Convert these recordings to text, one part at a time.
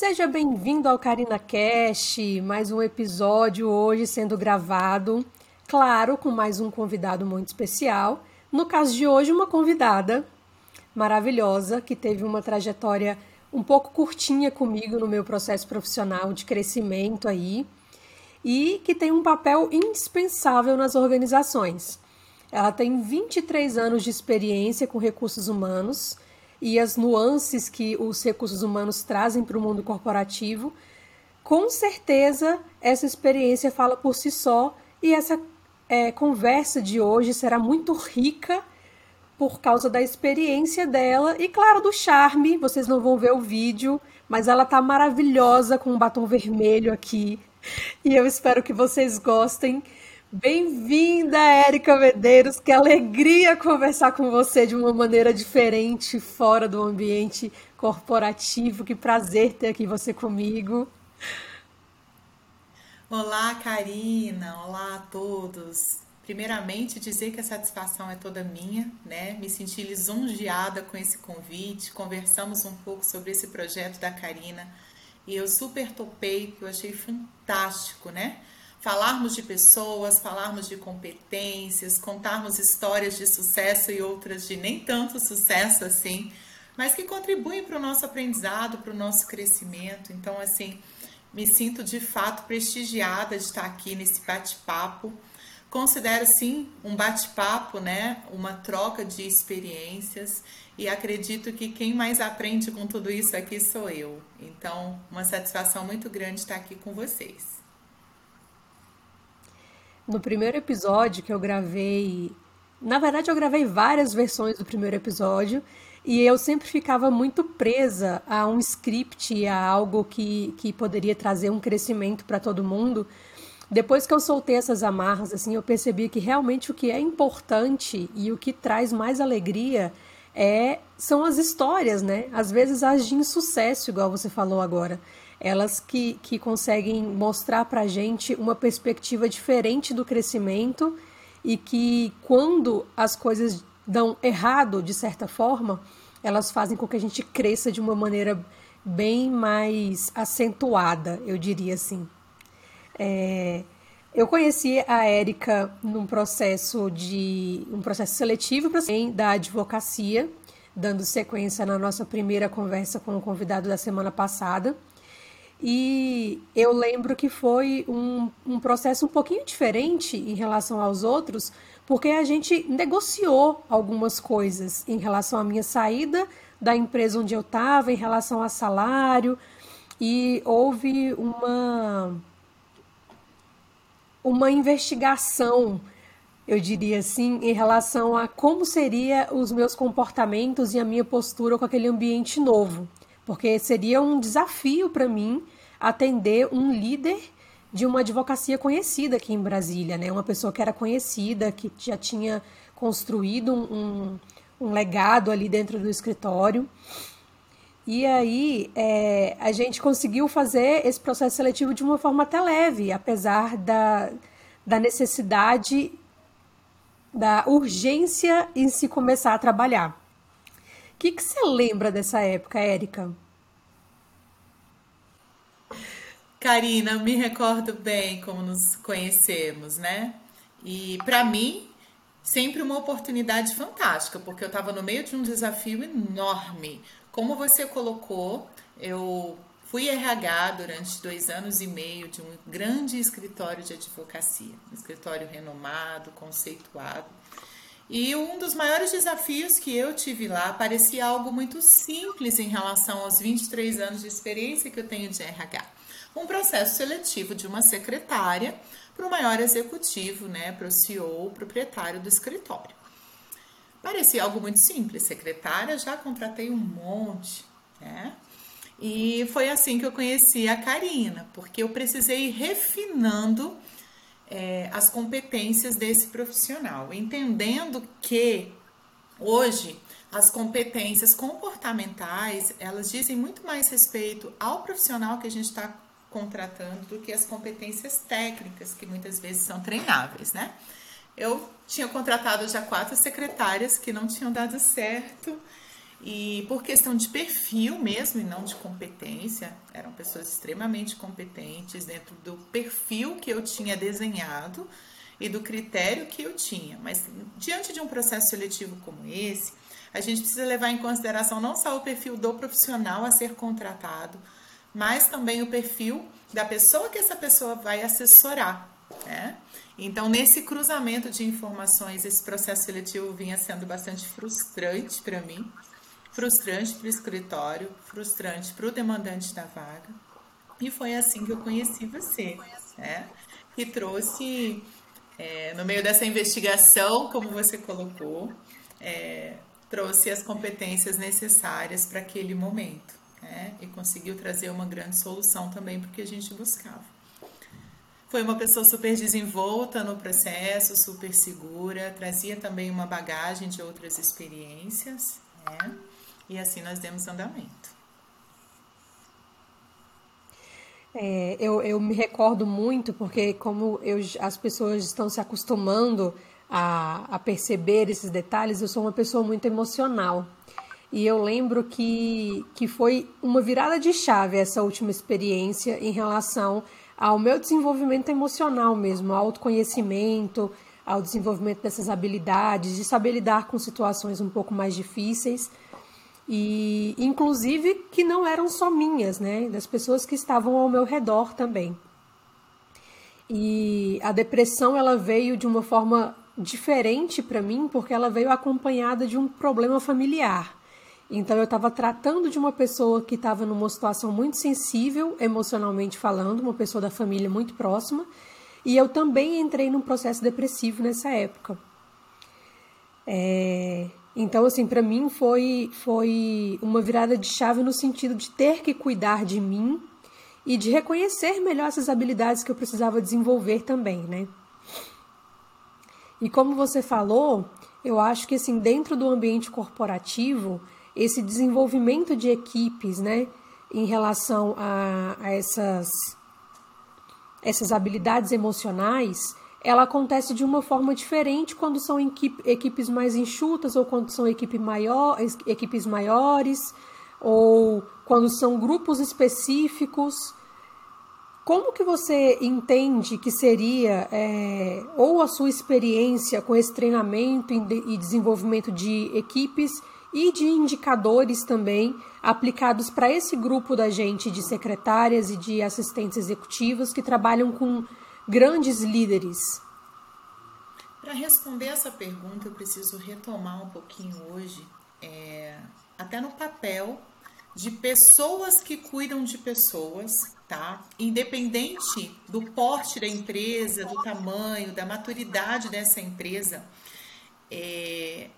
Seja bem-vindo ao Karina Cash, mais um episódio hoje sendo gravado, claro, com mais um convidado muito especial. No caso de hoje, uma convidada maravilhosa que teve uma trajetória um pouco curtinha comigo no meu processo profissional de crescimento aí e que tem um papel indispensável nas organizações. Ela tem 23 anos de experiência com recursos humanos e as nuances que os recursos humanos trazem para o mundo corporativo. Com certeza, essa experiência fala por si só e essa é, conversa de hoje será muito rica por causa da experiência dela e, claro, do charme. Vocês não vão ver o vídeo, mas ela tá maravilhosa com um batom vermelho aqui. E eu espero que vocês gostem. Bem-vinda, Érica Medeiros. Que alegria conversar com você de uma maneira diferente, fora do ambiente corporativo. Que prazer ter aqui você comigo. Olá, Karina. Olá a todos. Primeiramente, dizer que a satisfação é toda minha, né? Me senti lisonjeada com esse convite. Conversamos um pouco sobre esse projeto da Karina e eu super topei, que eu achei fantástico, né? Falarmos de pessoas, falarmos de competências, contarmos histórias de sucesso e outras de nem tanto sucesso assim, mas que contribuem para o nosso aprendizado, para o nosso crescimento. Então, assim, me sinto de fato prestigiada de estar aqui nesse bate-papo. Considero sim um bate-papo, né, uma troca de experiências e acredito que quem mais aprende com tudo isso aqui sou eu. Então, uma satisfação muito grande estar aqui com vocês. No primeiro episódio que eu gravei, na verdade eu gravei várias versões do primeiro episódio e eu sempre ficava muito presa a um script, a algo que, que poderia trazer um crescimento para todo mundo. Depois que eu soltei essas amarras, assim, eu percebi que realmente o que é importante e o que traz mais alegria é são as histórias, né? Às vezes as de insucesso, igual você falou agora elas que, que conseguem mostrar para a gente uma perspectiva diferente do crescimento e que quando as coisas dão errado de certa forma, elas fazem com que a gente cresça de uma maneira bem mais acentuada, eu diria assim. É, eu conheci a Érica num processo de um processo seletivo da advocacia, dando sequência na nossa primeira conversa com o convidado da semana passada. E eu lembro que foi um, um processo um pouquinho diferente em relação aos outros, porque a gente negociou algumas coisas em relação à minha saída da empresa onde eu estava, em relação a salário, e houve uma, uma investigação, eu diria assim, em relação a como seria os meus comportamentos e a minha postura com aquele ambiente novo porque seria um desafio para mim atender um líder de uma advocacia conhecida aqui em Brasília, né? Uma pessoa que era conhecida, que já tinha construído um, um, um legado ali dentro do escritório. E aí é, a gente conseguiu fazer esse processo seletivo de uma forma até leve, apesar da, da necessidade, da urgência em se começar a trabalhar que, que você lembra dessa época, Érica? Karina, me recordo bem como nos conhecemos, né? E para mim, sempre uma oportunidade fantástica, porque eu estava no meio de um desafio enorme. Como você colocou, eu fui RH durante dois anos e meio de um grande escritório de advocacia, um escritório renomado, conceituado. E um dos maiores desafios que eu tive lá parecia algo muito simples em relação aos 23 anos de experiência que eu tenho de RH. Um processo seletivo de uma secretária para o maior executivo, né, para o CEO, proprietário do escritório. Parecia algo muito simples, secretária, já contratei um monte, né? E foi assim que eu conheci a Karina, porque eu precisei ir refinando é, as competências desse profissional, entendendo que hoje as competências comportamentais elas dizem muito mais respeito ao profissional que a gente está contratando do que as competências técnicas que muitas vezes são treináveis, né? Eu tinha contratado já quatro secretárias que não tinham dado certo E por questão de perfil mesmo e não de competência, eram pessoas extremamente competentes dentro do perfil que eu tinha desenhado e do critério que eu tinha. Mas diante de um processo seletivo como esse, a gente precisa levar em consideração não só o perfil do profissional a ser contratado, mas também o perfil da pessoa que essa pessoa vai assessorar. Né? Então, nesse cruzamento de informações, esse processo seletivo vinha sendo bastante frustrante para mim, frustrante para o escritório, frustrante para o demandante da vaga. E foi assim que eu conheci você, né? que trouxe, é, no meio dessa investigação, como você colocou, é, trouxe as competências necessárias para aquele momento né? e conseguiu trazer uma grande solução também porque a gente buscava. Foi uma pessoa super desenvolta no processo, super segura, trazia também uma bagagem de outras experiências, né? E assim nós demos andamento. É, eu, eu me recordo muito, porque como eu, as pessoas estão se acostumando a, a perceber esses detalhes, eu sou uma pessoa muito emocional. E eu lembro que, que foi uma virada de chave essa última experiência em relação ao meu desenvolvimento emocional mesmo, ao autoconhecimento, ao desenvolvimento dessas habilidades, de saber lidar com situações um pouco mais difíceis e inclusive que não eram só minhas, né, das pessoas que estavam ao meu redor também. E a depressão ela veio de uma forma diferente para mim porque ela veio acompanhada de um problema familiar. Então eu estava tratando de uma pessoa que estava numa situação muito sensível, emocionalmente falando, uma pessoa da família muito próxima, e eu também entrei num processo depressivo nessa época. É... Então, assim, para mim foi, foi uma virada de chave no sentido de ter que cuidar de mim e de reconhecer melhor essas habilidades que eu precisava desenvolver também, né? E como você falou, eu acho que assim, dentro do ambiente corporativo, esse desenvolvimento de equipes, né, em relação a, a essas, essas habilidades emocionais, ela acontece de uma forma diferente quando são equipe, equipes mais enxutas ou quando são equipe maior, equipes maiores ou quando são grupos específicos. Como que você entende que seria é, ou a sua experiência com esse treinamento e desenvolvimento de equipes e de indicadores também aplicados para esse grupo da gente de secretárias e de assistentes executivos que trabalham com grandes líderes? Para responder essa pergunta, eu preciso retomar um pouquinho hoje, é, até no papel de pessoas que cuidam de pessoas, tá? Independente do porte da empresa, do tamanho, da maturidade dessa empresa, é,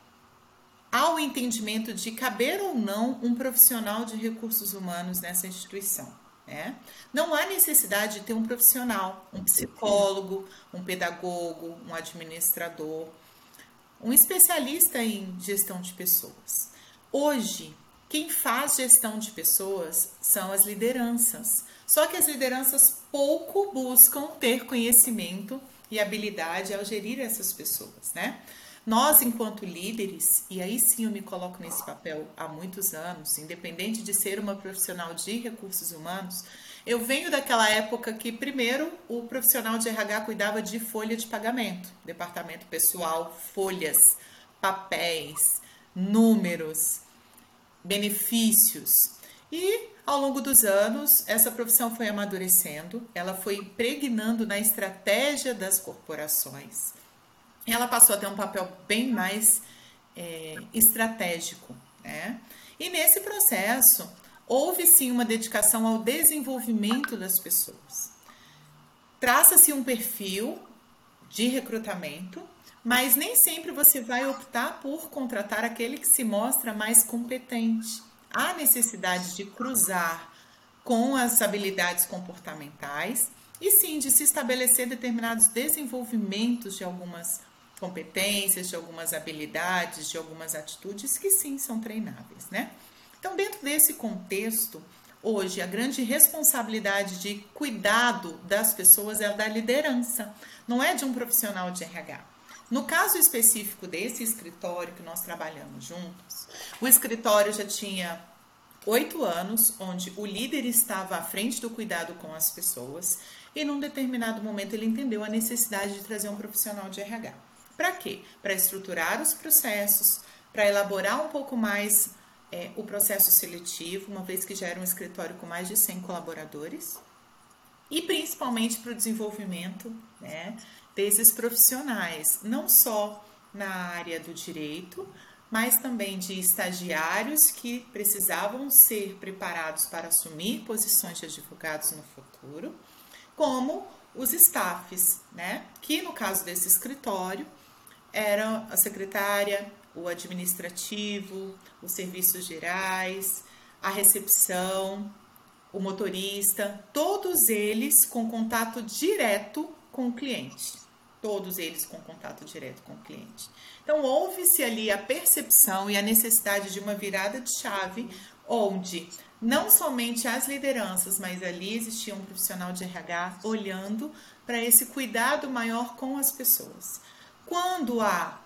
há o entendimento de caber ou não um profissional de recursos humanos nessa instituição. Né? Não há necessidade de ter um profissional, um psicólogo, um pedagogo, um administrador, um especialista em gestão de pessoas. Hoje, quem faz gestão de pessoas são as lideranças. Só que as lideranças pouco buscam ter conhecimento e habilidade ao gerir essas pessoas, né? Nós, enquanto líderes, e aí sim eu me coloco nesse papel há muitos anos, independente de ser uma profissional de recursos humanos, eu venho daquela época que, primeiro, o profissional de RH cuidava de folha de pagamento, departamento pessoal, folhas, papéis, números, benefícios. E ao longo dos anos, essa profissão foi amadurecendo, ela foi impregnando na estratégia das corporações. Ela passou a ter um papel bem mais é, estratégico. Né? E nesse processo, houve sim uma dedicação ao desenvolvimento das pessoas. Traça-se um perfil de recrutamento mas nem sempre você vai optar por contratar aquele que se mostra mais competente. Há necessidade de cruzar com as habilidades comportamentais e sim de se estabelecer determinados desenvolvimentos de algumas competências, de algumas habilidades, de algumas atitudes que sim são treináveis, né? Então, dentro desse contexto, hoje a grande responsabilidade de cuidado das pessoas é a da liderança, não é de um profissional de RH No caso específico desse escritório que nós trabalhamos juntos, o escritório já tinha oito anos, onde o líder estava à frente do cuidado com as pessoas e num determinado momento ele entendeu a necessidade de trazer um profissional de RH. Para quê? Para estruturar os processos, para elaborar um pouco mais é, o processo seletivo, uma vez que já era um escritório com mais de 100 colaboradores, e principalmente para o desenvolvimento né, desses profissionais, não só na área do direito, mas também de estagiários que precisavam ser preparados para assumir posições de advogados no futuro, como os staffs, né? Que no caso desse escritório eram a secretária, o administrativo, os serviços gerais, a recepção, o motorista, todos eles com contato direto com o cliente. Todos eles com contato direto com o cliente. Então, houve-se ali a percepção e a necessidade de uma virada de chave, onde não somente as lideranças, mas ali existia um profissional de RH olhando para esse cuidado maior com as pessoas. Quando há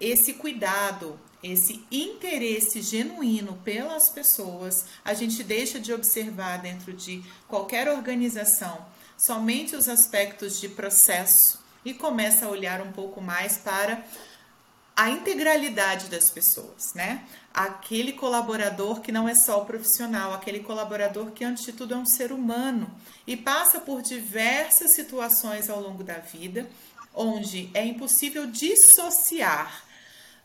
esse cuidado, esse interesse genuíno pelas pessoas, a gente deixa de observar dentro de qualquer organização somente os aspectos de processo e começa a olhar um pouco mais para a integralidade das pessoas, né? Aquele colaborador que não é só o profissional, aquele colaborador que, antes de tudo, é um ser humano e passa por diversas situações ao longo da vida onde é impossível dissociar.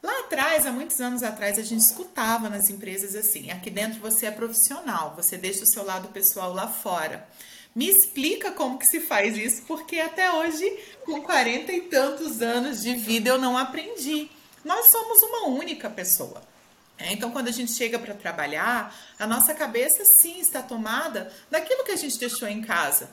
Lá atrás, há muitos anos atrás, a gente escutava nas empresas assim: aqui dentro você é profissional, você deixa o seu lado pessoal lá fora. Me explica como que se faz isso, porque até hoje, com 40 e tantos anos de vida, eu não aprendi. Nós somos uma única pessoa. É, então, quando a gente chega para trabalhar, a nossa cabeça sim está tomada daquilo que a gente deixou em casa.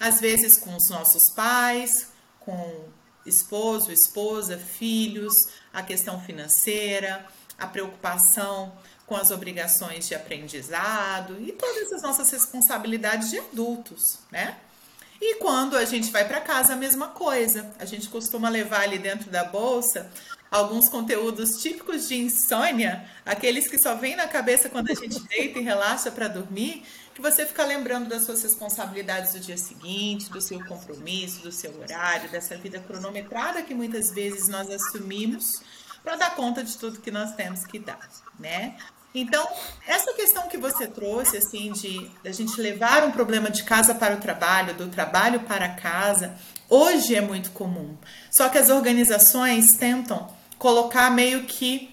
Às vezes com os nossos pais, com esposo, esposa, filhos, a questão financeira, a preocupação com as obrigações de aprendizado e todas as nossas responsabilidades de adultos, né? E quando a gente vai para casa, a mesma coisa. A gente costuma levar ali dentro da bolsa alguns conteúdos típicos de insônia, aqueles que só vêm na cabeça quando a gente deita e relaxa para dormir, que você fica lembrando das suas responsabilidades do dia seguinte, do seu compromisso, do seu horário, dessa vida cronometrada que muitas vezes nós assumimos para dar conta de tudo que nós temos que dar, né? Então, essa questão que você trouxe, assim, de a gente levar um problema de casa para o trabalho, do trabalho para casa, hoje é muito comum. Só que as organizações tentam colocar meio que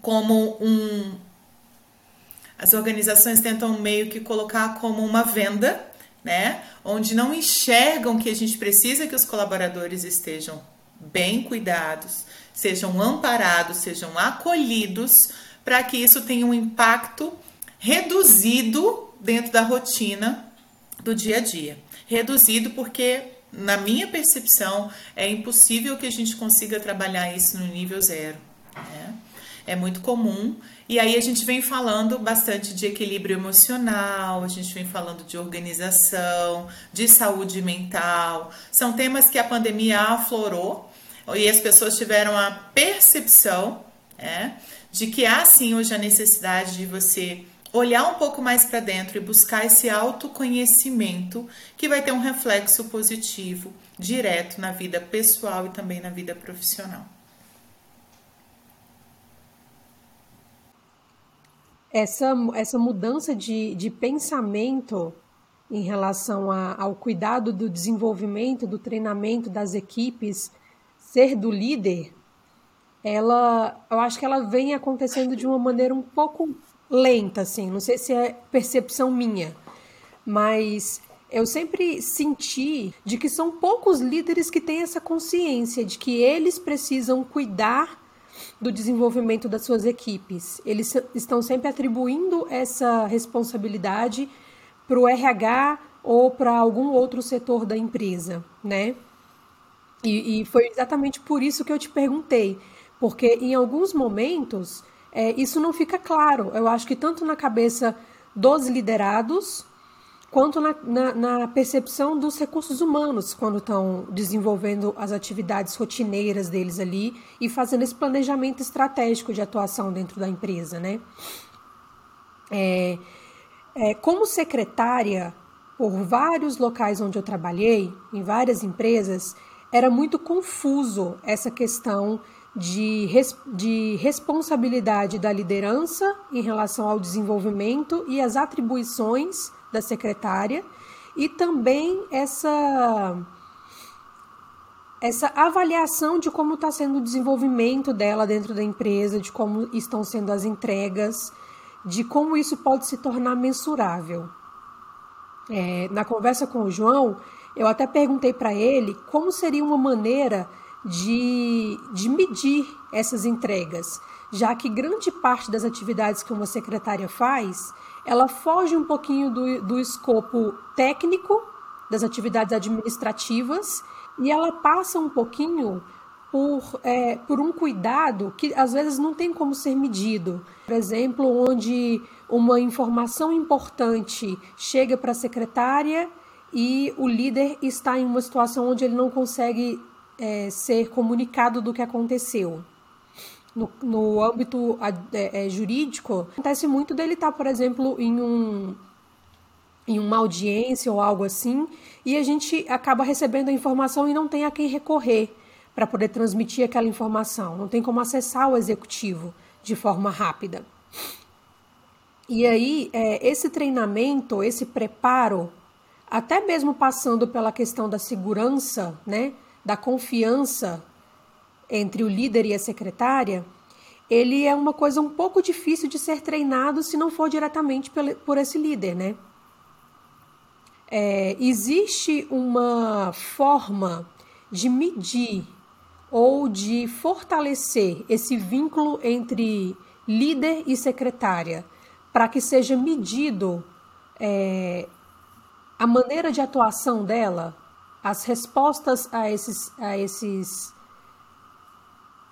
como um. As organizações tentam meio que colocar como uma venda, né? Onde não enxergam que a gente precisa que os colaboradores estejam bem cuidados, sejam amparados, sejam acolhidos, para que isso tenha um impacto reduzido dentro da rotina do dia a dia. Reduzido porque na minha percepção, é impossível que a gente consiga trabalhar isso no nível zero. Né? É muito comum. E aí a gente vem falando bastante de equilíbrio emocional, a gente vem falando de organização, de saúde mental. São temas que a pandemia aflorou e as pessoas tiveram a percepção né, de que há sim hoje a necessidade de você olhar um pouco mais para dentro e buscar esse autoconhecimento que vai ter um reflexo positivo direto na vida pessoal e também na vida profissional. Essa, essa mudança de, de pensamento em relação a, ao cuidado do desenvolvimento, do treinamento das equipes, ser do líder, ela, eu acho que ela vem acontecendo de uma maneira um pouco lenta, assim. Não sei se é percepção minha, mas eu sempre senti de que são poucos líderes que têm essa consciência de que eles precisam cuidar do desenvolvimento das suas equipes. Eles estão sempre atribuindo essa responsabilidade para o RH ou para algum outro setor da empresa, né? E, e, foi exatamente por isso que eu te perguntei, porque em alguns momentos é, isso não fica claro. Eu acho que tanto na cabeça dos liderados, quanto na, na, na, percepção dos recursos humanos quando estão desenvolvendo as atividades rotineiras deles ali e fazendo esse planejamento estratégico de atuação dentro da empresa, né? É, é, como secretária, por vários locais onde eu trabalhei, em várias empresas, era muito confuso essa questão de, res, de responsabilidade da liderança em relação ao desenvolvimento e as atribuições da secretária e também essa essa avaliação de como está sendo o desenvolvimento dela dentro da empresa, de como estão sendo as entregas, de como isso pode se tornar mensurável. É, na conversa com o João, eu até perguntei para ele como seria uma maneira de, de medir essas entregas, já que grande parte das atividades que uma secretária faz ela foge um pouquinho do, do escopo técnico das atividades administrativas e ela passa um pouquinho por, é, por um cuidado que às vezes não tem como ser medido. Por exemplo, onde uma informação importante chega para a secretária e o líder está em uma situação onde ele não consegue é, ser comunicado do que aconteceu no, no âmbito é, é, jurídico, acontece muito dele estar, tá, por exemplo, em um em uma audiência ou algo assim, e a gente acaba recebendo a informação e não tem a quem recorrer para poder transmitir aquela informação, não tem como acessar o executivo de forma rápida. E aí, é, esse treinamento, esse preparo, até mesmo passando pela questão da segurança, né, da confiança entre o líder e a secretária, ele é uma coisa um pouco difícil de ser treinado se não for diretamente por esse líder, né? É, existe uma forma de medir ou de fortalecer esse vínculo entre líder e secretária para que seja medido é, a maneira de atuação dela, as respostas a esses, a esses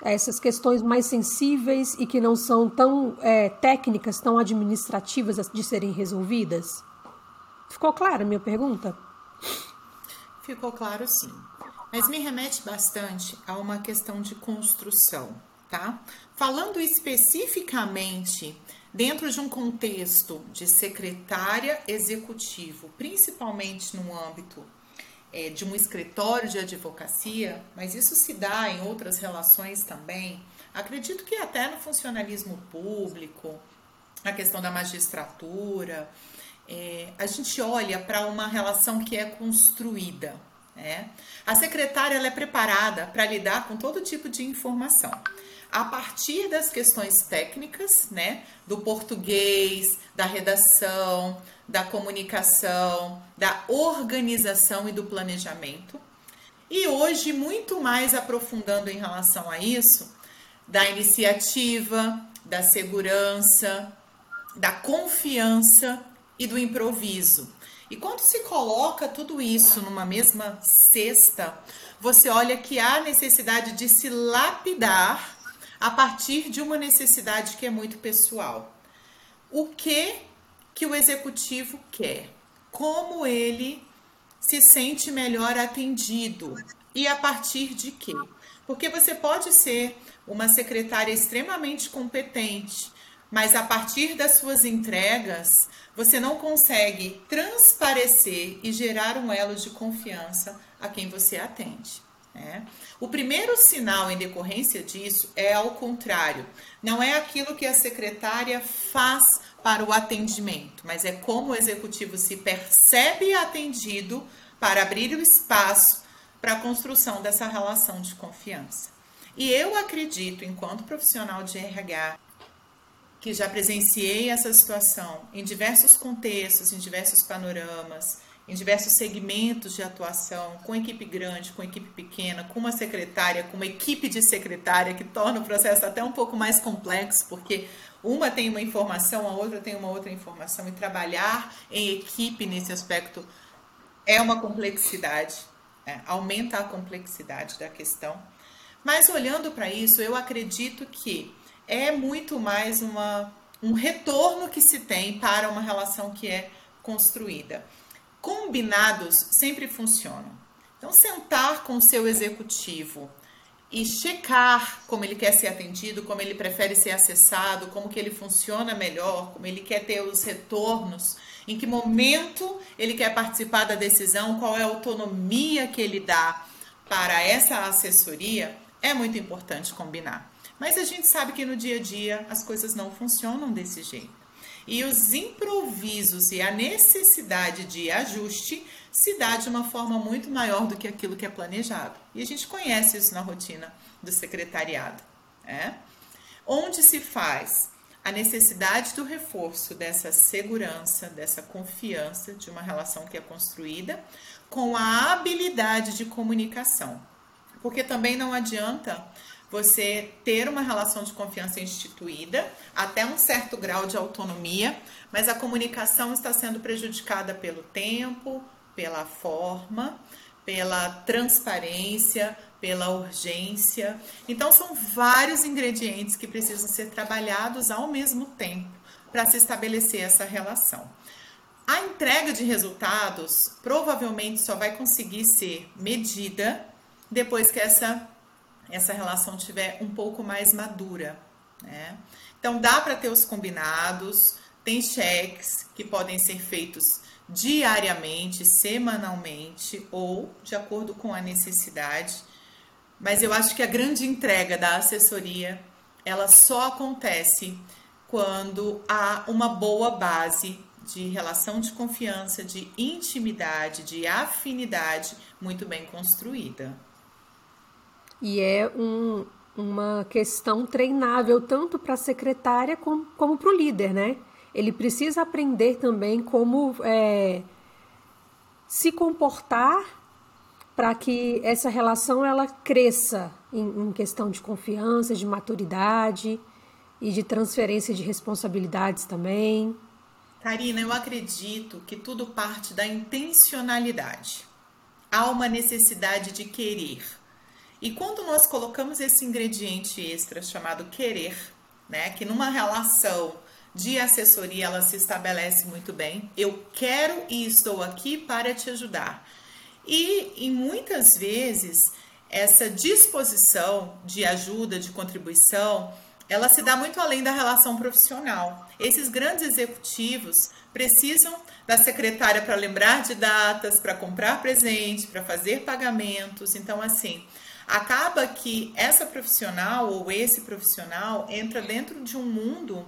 essas questões mais sensíveis e que não são tão é, técnicas, tão administrativas de serem resolvidas? Ficou clara a minha pergunta? Ficou claro sim. Mas me remete bastante a uma questão de construção, tá? Falando especificamente dentro de um contexto de secretária executivo, principalmente no âmbito é, de um escritório de advocacia, mas isso se dá em outras relações também. Acredito que até no funcionalismo público, a questão da magistratura, é, a gente olha para uma relação que é construída. Né? A secretária ela é preparada para lidar com todo tipo de informação a partir das questões técnicas, né, do português, da redação, da comunicação, da organização e do planejamento. E hoje, muito mais aprofundando em relação a isso, da iniciativa, da segurança, da confiança e do improviso. E quando se coloca tudo isso numa mesma cesta, você olha que há necessidade de se lapidar a partir de uma necessidade que é muito pessoal. O que que o executivo quer? Como ele se sente melhor atendido? E a partir de quê? Porque você pode ser uma secretária extremamente competente, mas a partir das suas entregas, você não consegue transparecer e gerar um elo de confiança a quem você atende. Né? O primeiro sinal em decorrência disso é ao contrário, não é aquilo que a secretária faz para o atendimento, mas é como o executivo se percebe atendido para abrir o espaço para a construção dessa relação de confiança. E eu acredito, enquanto profissional de RH, que já presenciei essa situação em diversos contextos, em diversos panoramas, em diversos segmentos de atuação, com equipe grande, com equipe pequena, com uma secretária, com uma equipe de secretária, que torna o processo até um pouco mais complexo, porque uma tem uma informação, a outra tem uma outra informação, e trabalhar em equipe nesse aspecto é uma complexidade, é, aumenta a complexidade da questão. Mas olhando para isso, eu acredito que é muito mais uma, um retorno que se tem para uma relação que é construída. Combinados sempre funcionam. Então, sentar com o seu executivo e checar como ele quer ser atendido, como ele prefere ser acessado, como que ele funciona melhor, como ele quer ter os retornos, em que momento ele quer participar da decisão, qual é a autonomia que ele dá para essa assessoria, é muito importante combinar. Mas a gente sabe que no dia a dia as coisas não funcionam desse jeito. E os improvisos e a necessidade de ajuste se dá de uma forma muito maior do que aquilo que é planejado. E a gente conhece isso na rotina do secretariado. É? Onde se faz a necessidade do reforço dessa segurança, dessa confiança de uma relação que é construída com a habilidade de comunicação. Porque também não adianta você ter uma relação de confiança instituída até um certo grau de autonomia, mas a comunicação está sendo prejudicada pelo tempo, pela forma, pela transparência, pela urgência. Então, são vários ingredientes que precisam ser trabalhados ao mesmo tempo para se estabelecer essa relação. A entrega de resultados provavelmente só vai conseguir ser medida depois que essa essa relação tiver um pouco mais madura. Né? Então, dá para ter os combinados, tem cheques que podem ser feitos diariamente, semanalmente ou de acordo com a necessidade. Mas eu acho que a grande entrega da assessoria ela só acontece quando há uma boa base de relação de confiança, de intimidade, de afinidade muito bem construída. E é um, uma questão treinável tanto para a secretária como, como para o líder, né? Ele precisa aprender também como é, se comportar para que essa relação ela cresça em, em questão de confiança, de maturidade e de transferência de responsabilidades também. Karina, eu acredito que tudo parte da intencionalidade. Há uma necessidade de querer e quando nós colocamos esse ingrediente extra chamado querer, né, que numa relação de assessoria ela se estabelece muito bem, eu quero e estou aqui para te ajudar. E em muitas vezes essa disposição de ajuda, de contribuição, ela se dá muito além da relação profissional. Esses grandes executivos precisam da secretária para lembrar de datas, para comprar presente, para fazer pagamentos. Então, assim, acaba que essa profissional ou esse profissional entra dentro de um mundo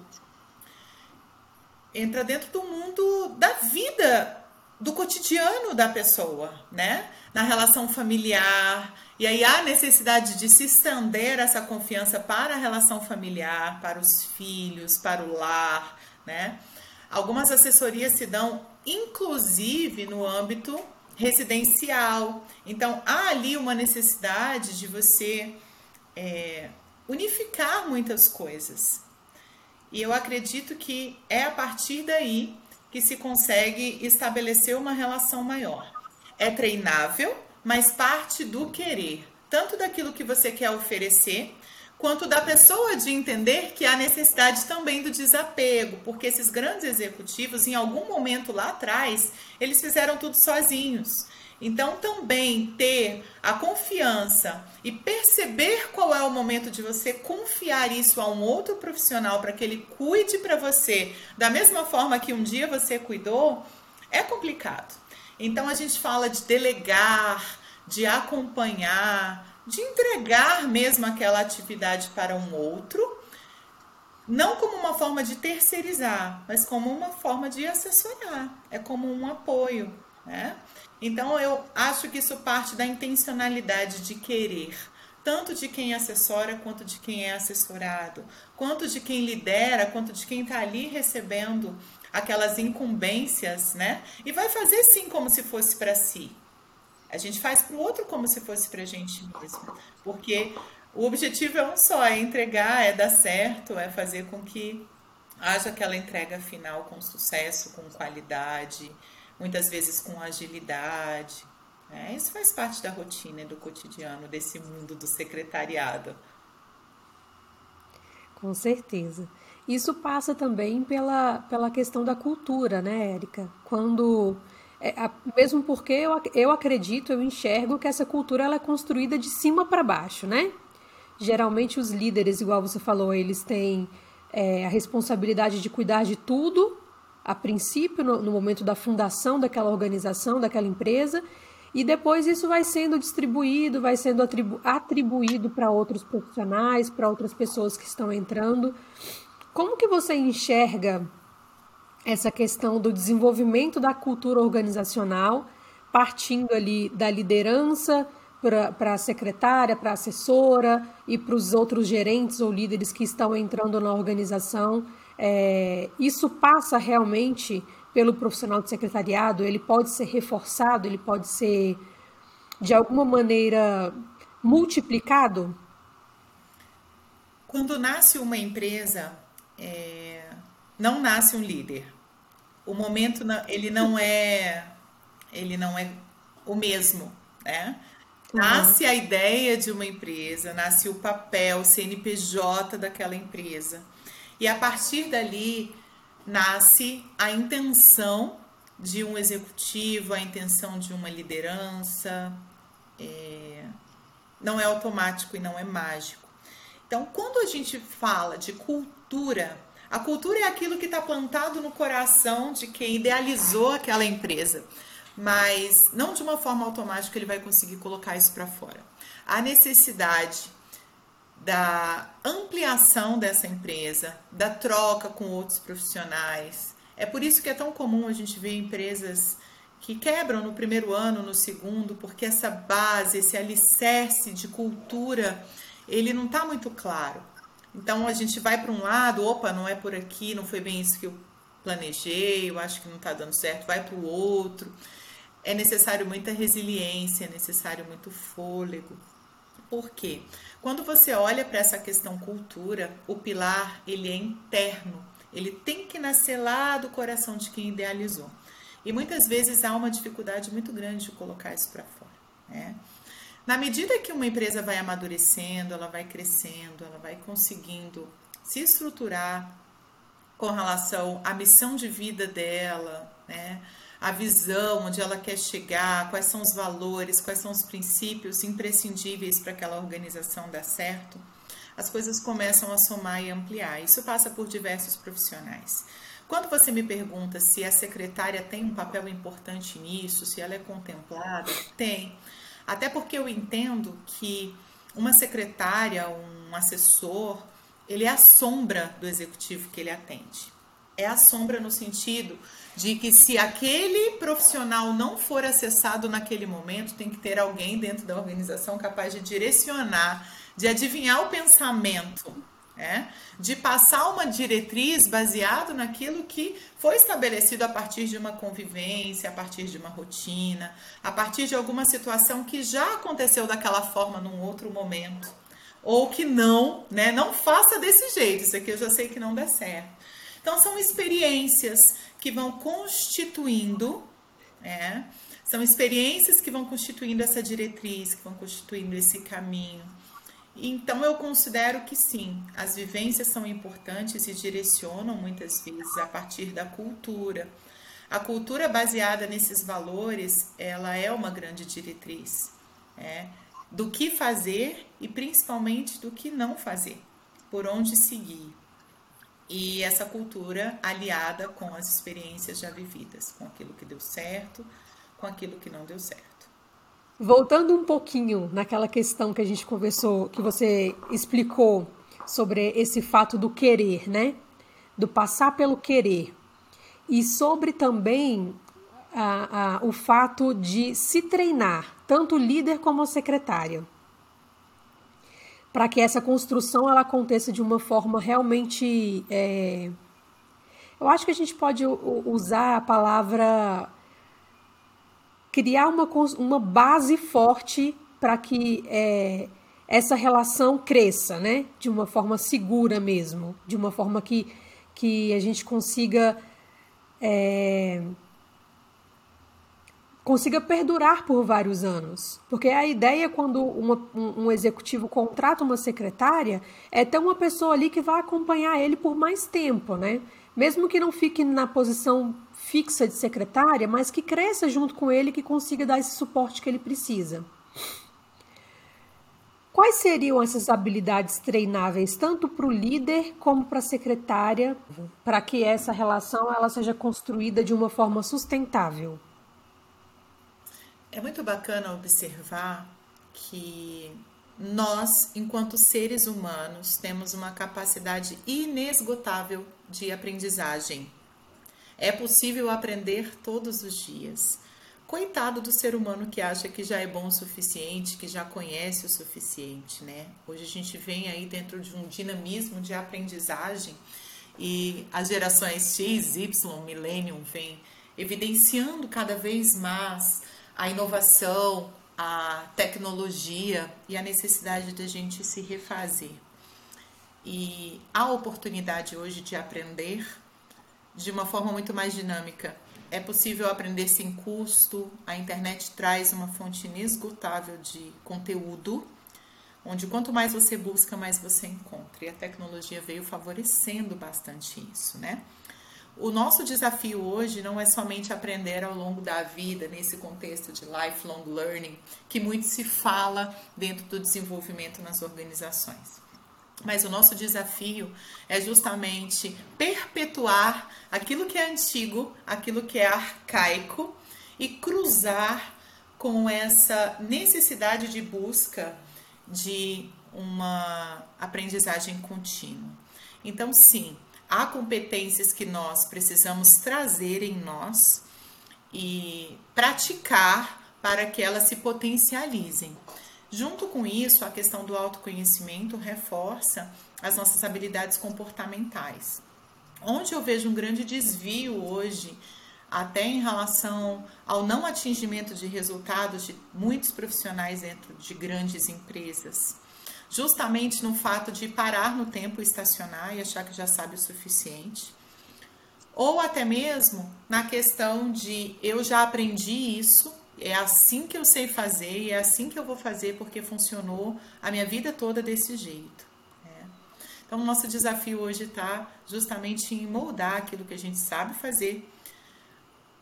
entra dentro do mundo da vida do cotidiano da pessoa, né? Na relação familiar. E aí há necessidade de se estender essa confiança para a relação familiar, para os filhos, para o lar, né? Algumas assessorias se dão inclusive no âmbito residencial. Então, há ali uma necessidade de você é, unificar muitas coisas. E eu acredito que é a partir daí que se consegue estabelecer uma relação maior. É treinável, mas parte do querer, tanto daquilo que você quer oferecer, quanto da pessoa de entender que há necessidade também do desapego, porque esses grandes executivos, em algum momento lá atrás, eles fizeram tudo sozinhos. Então, também ter a confiança e perceber qual é o momento de você confiar isso a um outro profissional para que ele cuide para você da mesma forma que um dia você cuidou, é complicado. Então, a gente fala de delegar, de acompanhar, de entregar mesmo aquela atividade para um outro, não como uma forma de terceirizar, mas como uma forma de assessorar, é como um apoio, né? Então eu acho que isso parte da intencionalidade de querer, tanto de quem assessora quanto de quem é assessorado, quanto de quem lidera, quanto de quem está ali recebendo aquelas incumbências, né? E vai fazer sim como se fosse para si. A gente faz para o outro como se fosse para a gente mesmo. Porque o objetivo é um só, é entregar, é dar certo, é fazer com que haja aquela entrega final com sucesso, com qualidade, muitas vezes com agilidade. É, isso faz parte da rotina e do cotidiano desse mundo do secretariado. Com certeza. Isso passa também pela, pela questão da cultura, né, Érica? Quando É, a, mesmo porque eu, eu acredito, eu enxergo que essa cultura ela é construída de cima para baixo, né? Geralmente os líderes, igual você falou, eles têm é, a responsabilidade de cuidar de tudo, a princípio, no, no momento da fundação daquela organização, daquela empresa, e depois isso vai sendo distribuído, vai sendo atribu atribuído para outros profissionais, para outras pessoas que estão entrando. Como que você enxerga essa questão do desenvolvimento da cultura organizacional, partindo ali da liderança para a secretária, para a assessora e para os outros gerentes ou líderes que estão entrando na organização. É, isso passa realmente pelo profissional de secretariado? Ele pode ser reforçado? Ele pode ser, de alguma maneira, multiplicado? Quando nasce uma empresa, é, não nasce um líder. O momento ele não é ele não é o mesmo, né? Uhum. Nasce a ideia de uma empresa, nasce o papel, o CNPJ daquela empresa. E a partir dali nasce a intenção de um executivo, a intenção de uma liderança. É... Não é automático e não é mágico. Então, quando a gente fala de cultura, a cultura é aquilo que está plantado no coração de quem idealizou aquela empresa, mas não de uma forma automática ele vai conseguir colocar isso para fora. A necessidade da ampliação dessa empresa, da troca com outros profissionais. É por isso que é tão comum a gente ver empresas que quebram no primeiro ano, no segundo, porque essa base, esse alicerce de cultura, ele não está muito claro. Então a gente vai para um lado, opa, não é por aqui, não foi bem isso que eu planejei, eu acho que não está dando certo, vai para o outro. É necessário muita resiliência, é necessário muito fôlego. Por quê? Quando você olha para essa questão cultura, o pilar ele é interno, ele tem que nascer lá do coração de quem idealizou. E muitas vezes há uma dificuldade muito grande de colocar isso para fora. Né? Na medida que uma empresa vai amadurecendo, ela vai crescendo, ela vai conseguindo se estruturar com relação à missão de vida dela, né? a visão, onde ela quer chegar, quais são os valores, quais são os princípios imprescindíveis para aquela organização dar certo, as coisas começam a somar e ampliar. Isso passa por diversos profissionais. Quando você me pergunta se a secretária tem um papel importante nisso, se ela é contemplada, tem. Até porque eu entendo que uma secretária, um assessor, ele é a sombra do executivo que ele atende. É a sombra no sentido de que se aquele profissional não for acessado naquele momento, tem que ter alguém dentro da organização capaz de direcionar, de adivinhar o pensamento, né? de passar uma diretriz baseado naquilo que foi estabelecido a partir de uma convivência, a partir de uma rotina, a partir de alguma situação que já aconteceu daquela forma num outro momento, ou que não, né? Não faça desse jeito, isso aqui eu já sei que não dá certo. Então são experiências que vão constituindo, é, são experiências que vão constituindo essa diretriz, que vão constituindo esse caminho. Então eu considero que sim, as vivências são importantes e direcionam muitas vezes a partir da cultura. A cultura baseada nesses valores, ela é uma grande diretriz é, do que fazer e principalmente do que não fazer, por onde seguir e essa cultura aliada com as experiências já vividas, com aquilo que deu certo, com aquilo que não deu certo. Voltando um pouquinho naquela questão que a gente conversou, que você explicou sobre esse fato do querer, né? Do passar pelo querer. E sobre também o fato de se treinar, tanto o líder como a secretária para que essa construção ela aconteça de uma forma realmente. É... Eu acho que a gente pode usar a palavra criar uma, uma base forte para que é, essa relação cresça, né? De uma forma segura mesmo, de uma forma que, que a gente consiga é, consiga perdurar por vários anos. Porque a ideia, quando uma, um, um, executivo contrata uma secretária, é ter uma pessoa ali que vai acompanhar ele por mais tempo, né? Mesmo que não fique na posição fixa de secretária, mas que cresça junto com ele, que consiga dar esse suporte que ele precisa. Quais seriam essas habilidades treináveis tanto para o líder como para a secretária, para que essa relação ela seja construída de uma forma sustentável? É muito bacana observar que nós, enquanto seres humanos, temos uma capacidade inesgotável de aprendizagem. É possível aprender todos os dias. Coitado do ser humano que acha que já é bom o suficiente, que já conhece o suficiente, né? Hoje a gente vem aí dentro de um dinamismo de aprendizagem e as gerações X, Y, Millennium vêm evidenciando cada vez mais a inovação, a tecnologia e a necessidade de a gente se refazer. E a oportunidade hoje de aprender de uma forma muito mais dinâmica. É possível aprender sem custo, a internet traz uma fonte inesgotável de conteúdo, onde quanto mais você busca, mais você encontra. E a tecnologia veio favorecendo bastante isso, né? O nosso desafio hoje não é somente aprender ao longo da vida, nesse contexto de lifelong learning, que muito se fala dentro do desenvolvimento nas organizações. Mas o nosso desafio é justamente perpetuar aquilo que é antigo, aquilo que é arcaico e cruzar com essa necessidade de busca de uma aprendizagem contínua. Então, sim, há competências que nós precisamos trazer em nós e praticar para que elas se potencializem. Junto com isso, a questão do autoconhecimento reforça as nossas habilidades comportamentais. Onde eu vejo um grande desvio hoje, até em relação ao não atingimento de resultados de muitos profissionais dentro de grandes empresas justamente no fato de parar no tempo estacionar e achar que já sabe o suficiente. Ou até mesmo na questão de eu já aprendi isso, é assim que eu sei fazer e é assim que eu vou fazer porque funcionou a minha vida toda desse jeito. Né? Então, o nosso desafio hoje está justamente em moldar aquilo que a gente sabe fazer.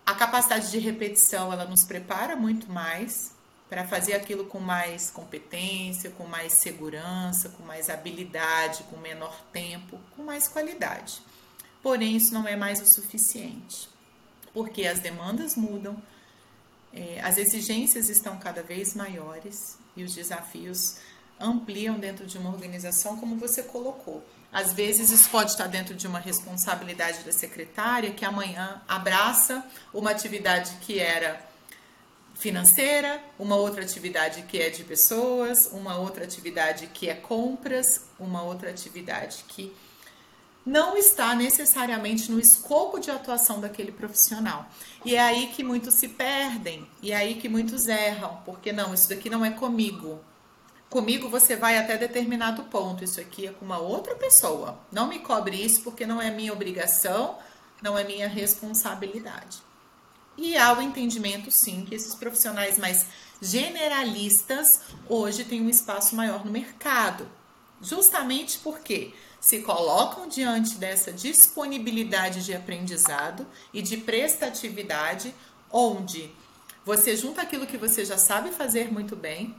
A capacidade de repetição ela nos prepara muito mais para fazer aquilo com mais competência, com mais segurança, com mais habilidade, com menor tempo, com mais qualidade. Porém, isso não é mais o suficiente, porque as demandas mudam, é, as exigências estão cada vez maiores e os desafios ampliam dentro de uma organização, como você colocou. Às vezes, isso pode estar dentro de uma responsabilidade da secretária que amanhã abraça uma atividade que era financeira, uma outra atividade que é de pessoas, uma outra atividade que é compras, uma outra atividade que não está necessariamente no escopo de atuação daquele profissional. E é aí que muitos se perdem, e é aí que muitos erram, porque não, isso daqui não é comigo. Comigo você vai até determinado ponto, isso aqui é com uma outra pessoa. Não me cobre isso porque não é minha obrigação, não é minha responsabilidade. E há o entendimento, sim, que esses profissionais mais generalistas hoje têm um espaço maior no mercado, justamente porque se colocam diante dessa disponibilidade de aprendizado e de prestatividade, onde você junta aquilo que você já sabe fazer muito bem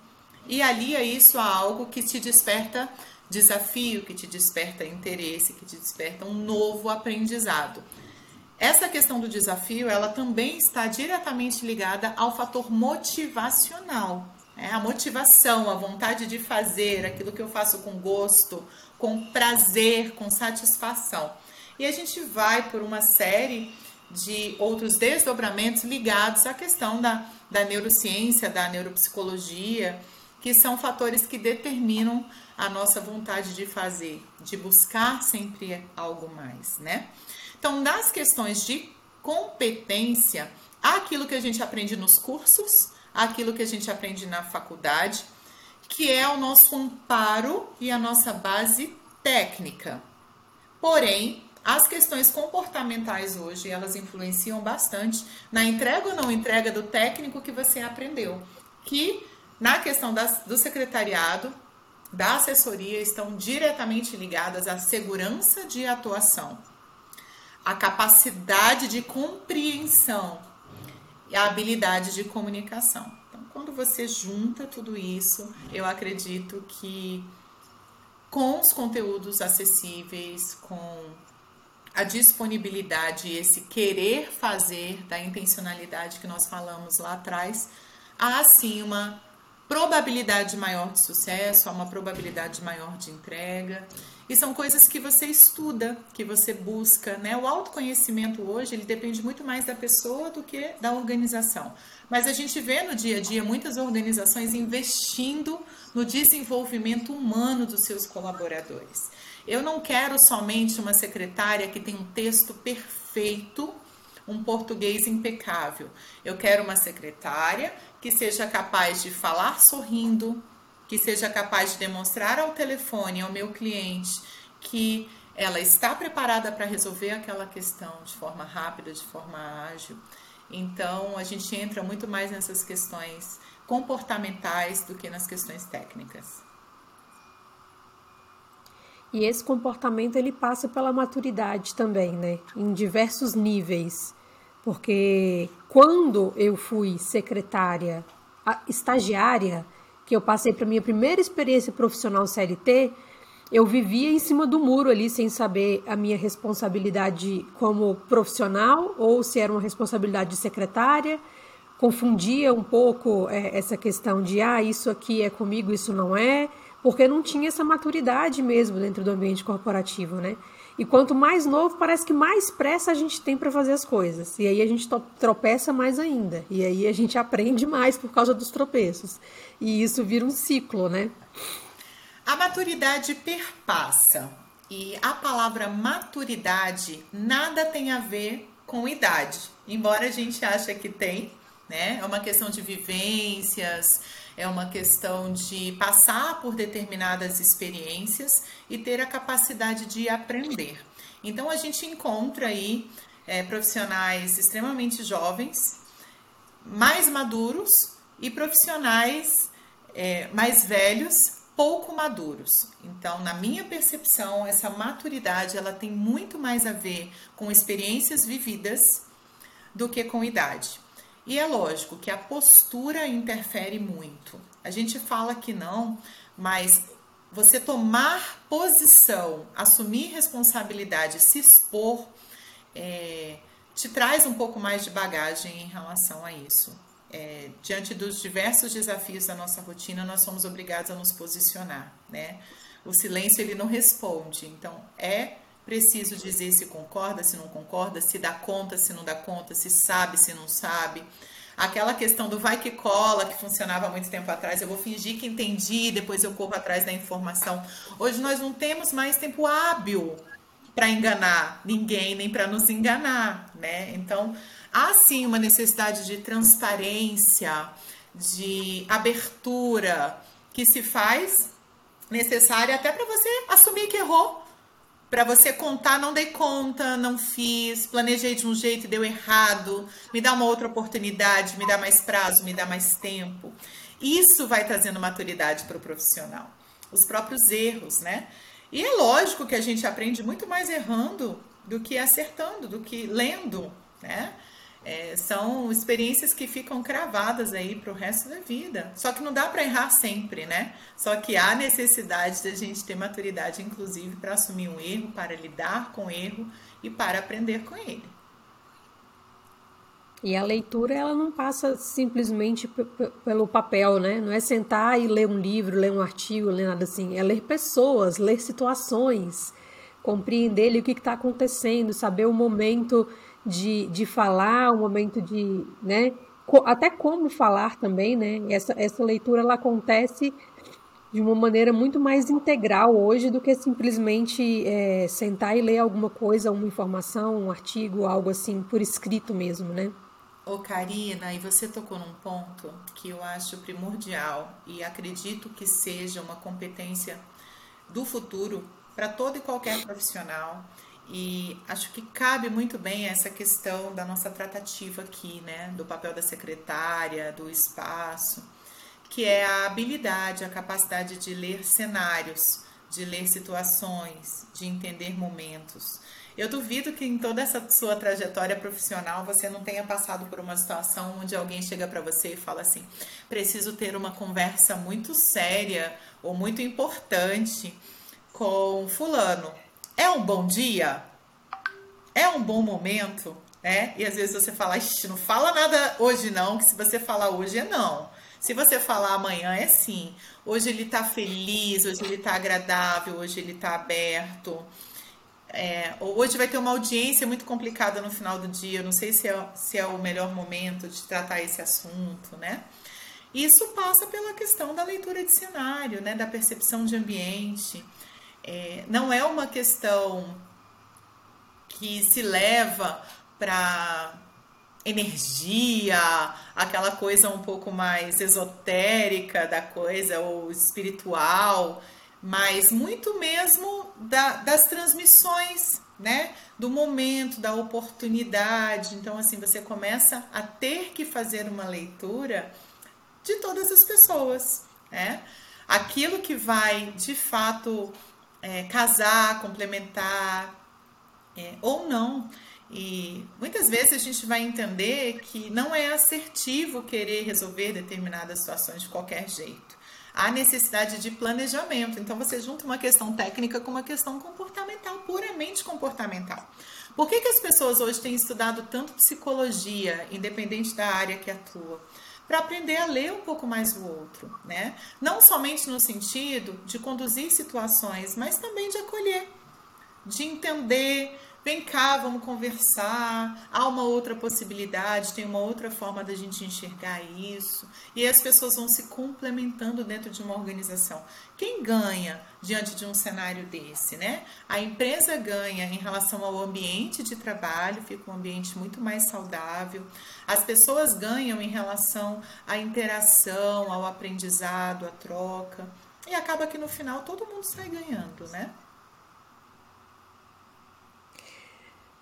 e alia isso a algo que te desperta desafio, que te desperta interesse, que te desperta um novo aprendizado. Essa questão do desafio, ela também está diretamente ligada ao fator motivacional. Né? A motivação, a vontade de fazer aquilo que eu faço com gosto, com prazer, com satisfação. E a gente vai por uma série de outros desdobramentos ligados à questão da, da neurociência, da neuropsicologia, que são fatores que determinam a nossa vontade de fazer, de buscar sempre algo mais, né? Então, das questões de competência, aquilo que a gente aprende nos cursos, aquilo que a gente aprende na faculdade, que é o nosso amparo e a nossa base técnica. Porém, as questões comportamentais hoje, elas influenciam bastante na entrega ou não entrega do técnico que você aprendeu. Que na questão das, do secretariado, da assessoria, estão diretamente ligadas à segurança de atuação, à capacidade de compreensão e à habilidade de comunicação. Então, quando você junta tudo isso, eu acredito que com os conteúdos acessíveis, com a disponibilidade esse querer fazer da intencionalidade que nós falamos lá atrás, há sim uma probabilidade maior de sucesso, há uma probabilidade maior de entrega. E são coisas que você estuda, que você busca, né? O autoconhecimento hoje, ele depende muito mais da pessoa do que da organização. Mas a gente vê no dia a dia muitas organizações investindo no desenvolvimento humano dos seus colaboradores. Eu não quero somente uma secretária que tem um texto perfeito, um português impecável. Eu quero uma secretária que seja capaz de falar sorrindo, que seja capaz de demonstrar ao telefone ao meu cliente que ela está preparada para resolver aquela questão de forma rápida, de forma ágil. Então, a gente entra muito mais nessas questões comportamentais do que nas questões técnicas. E esse comportamento ele passa pela maturidade também, né? Em diversos níveis. Porque quando eu fui secretária estagiária, que eu passei para minha primeira experiência profissional CLT, eu vivia em cima do muro ali sem saber a minha responsabilidade como profissional ou se era uma responsabilidade de secretária. Confundia um pouco é, essa questão de ah, isso aqui é comigo, isso não é porque não tinha essa maturidade mesmo dentro do ambiente corporativo, né? E quanto mais novo, parece que mais pressa a gente tem para fazer as coisas. E aí a gente tropeça mais ainda. E aí a gente aprende mais por causa dos tropeços. E isso vira um ciclo, né? A maturidade perpassa. E a palavra maturidade nada tem a ver com idade. Embora a gente ache que tem, né? É uma questão de vivências, é uma questão de passar por determinadas experiências e ter a capacidade de aprender. Então a gente encontra aí é, profissionais extremamente jovens, mais maduros e profissionais é, mais velhos, pouco maduros. Então, na minha percepção, essa maturidade ela tem muito mais a ver com experiências vividas do que com idade. E é lógico que a postura interfere muito. A gente fala que não, mas você tomar posição, assumir responsabilidade, se expor, é, te traz um pouco mais de bagagem em relação a isso. É, diante dos diversos desafios da nossa rotina, nós somos obrigados a nos posicionar, né? O silêncio ele não responde, então é preciso dizer se concorda, se não concorda, se dá conta, se não dá conta, se sabe, se não sabe. Aquela questão do vai que cola, que funcionava muito tempo atrás, eu vou fingir que entendi, depois eu corro atrás da informação. Hoje nós não temos mais tempo hábil para enganar ninguém, nem para nos enganar, né? Então, há sim uma necessidade de transparência, de abertura que se faz necessária até para você assumir que errou para você contar, não dei conta, não fiz, planejei de um jeito e deu errado, me dá uma outra oportunidade, me dá mais prazo, me dá mais tempo. Isso vai trazendo maturidade para o profissional. Os próprios erros, né? E é lógico que a gente aprende muito mais errando do que acertando, do que lendo, né? É, são experiências que ficam cravadas aí para o resto da vida. Só que não dá para errar sempre, né? Só que há necessidade da gente ter maturidade, inclusive, para assumir um erro, para lidar com o erro e para aprender com ele. E a leitura, ela não passa simplesmente pelo papel, né? Não é sentar e ler um livro, ler um artigo, ler nada assim. É ler pessoas, ler situações, compreender o que está acontecendo, saber o momento de, de falar, um momento de, né, até como falar também, né? Essa, essa leitura ela acontece de uma maneira muito mais integral hoje do que simplesmente é, sentar e ler alguma coisa, uma informação, um artigo, algo assim por escrito mesmo, né? Ô Karina, e você tocou num ponto que eu acho primordial e acredito que seja uma competência do futuro para todo e qualquer profissional E acho que cabe muito bem essa questão da nossa tratativa aqui, né? Do papel da secretária, do espaço, que é a habilidade, a capacidade de ler cenários, de ler situações, de entender momentos. Eu duvido que em toda essa sua trajetória profissional você não tenha passado por uma situação onde alguém chega para você e fala assim: preciso ter uma conversa muito séria ou muito importante com Fulano. É um bom dia? É um bom momento? Né? E às vezes você fala, não fala nada hoje não, que se você falar hoje é não. Se você falar amanhã é sim. Hoje ele tá feliz, hoje ele tá agradável, hoje ele tá aberto. É, hoje vai ter uma audiência muito complicada no final do dia. Não sei se é, se é o melhor momento de tratar esse assunto, né? Isso passa pela questão da leitura de cenário, né? Da percepção de ambiente. É, não é uma questão que se leva para energia, aquela coisa um pouco mais esotérica da coisa ou espiritual, mas muito mesmo da, das transmissões, né? Do momento, da oportunidade. Então, assim, você começa a ter que fazer uma leitura de todas as pessoas, né? Aquilo que vai de fato é, casar, complementar é, ou não. E muitas vezes a gente vai entender que não é assertivo querer resolver determinadas situações de qualquer jeito. Há necessidade de planejamento. Então você junta uma questão técnica com uma questão comportamental, puramente comportamental. Por que, que as pessoas hoje têm estudado tanto psicologia, independente da área que atua? Para aprender a ler um pouco mais o outro, né? Não somente no sentido de conduzir situações, mas também de acolher, de entender, Vem cá, vamos conversar. Há uma outra possibilidade, tem uma outra forma da gente enxergar isso. E as pessoas vão se complementando dentro de uma organização. Quem ganha diante de um cenário desse, né? A empresa ganha em relação ao ambiente de trabalho, fica um ambiente muito mais saudável. As pessoas ganham em relação à interação, ao aprendizado, à troca. E acaba que no final todo mundo sai ganhando, né?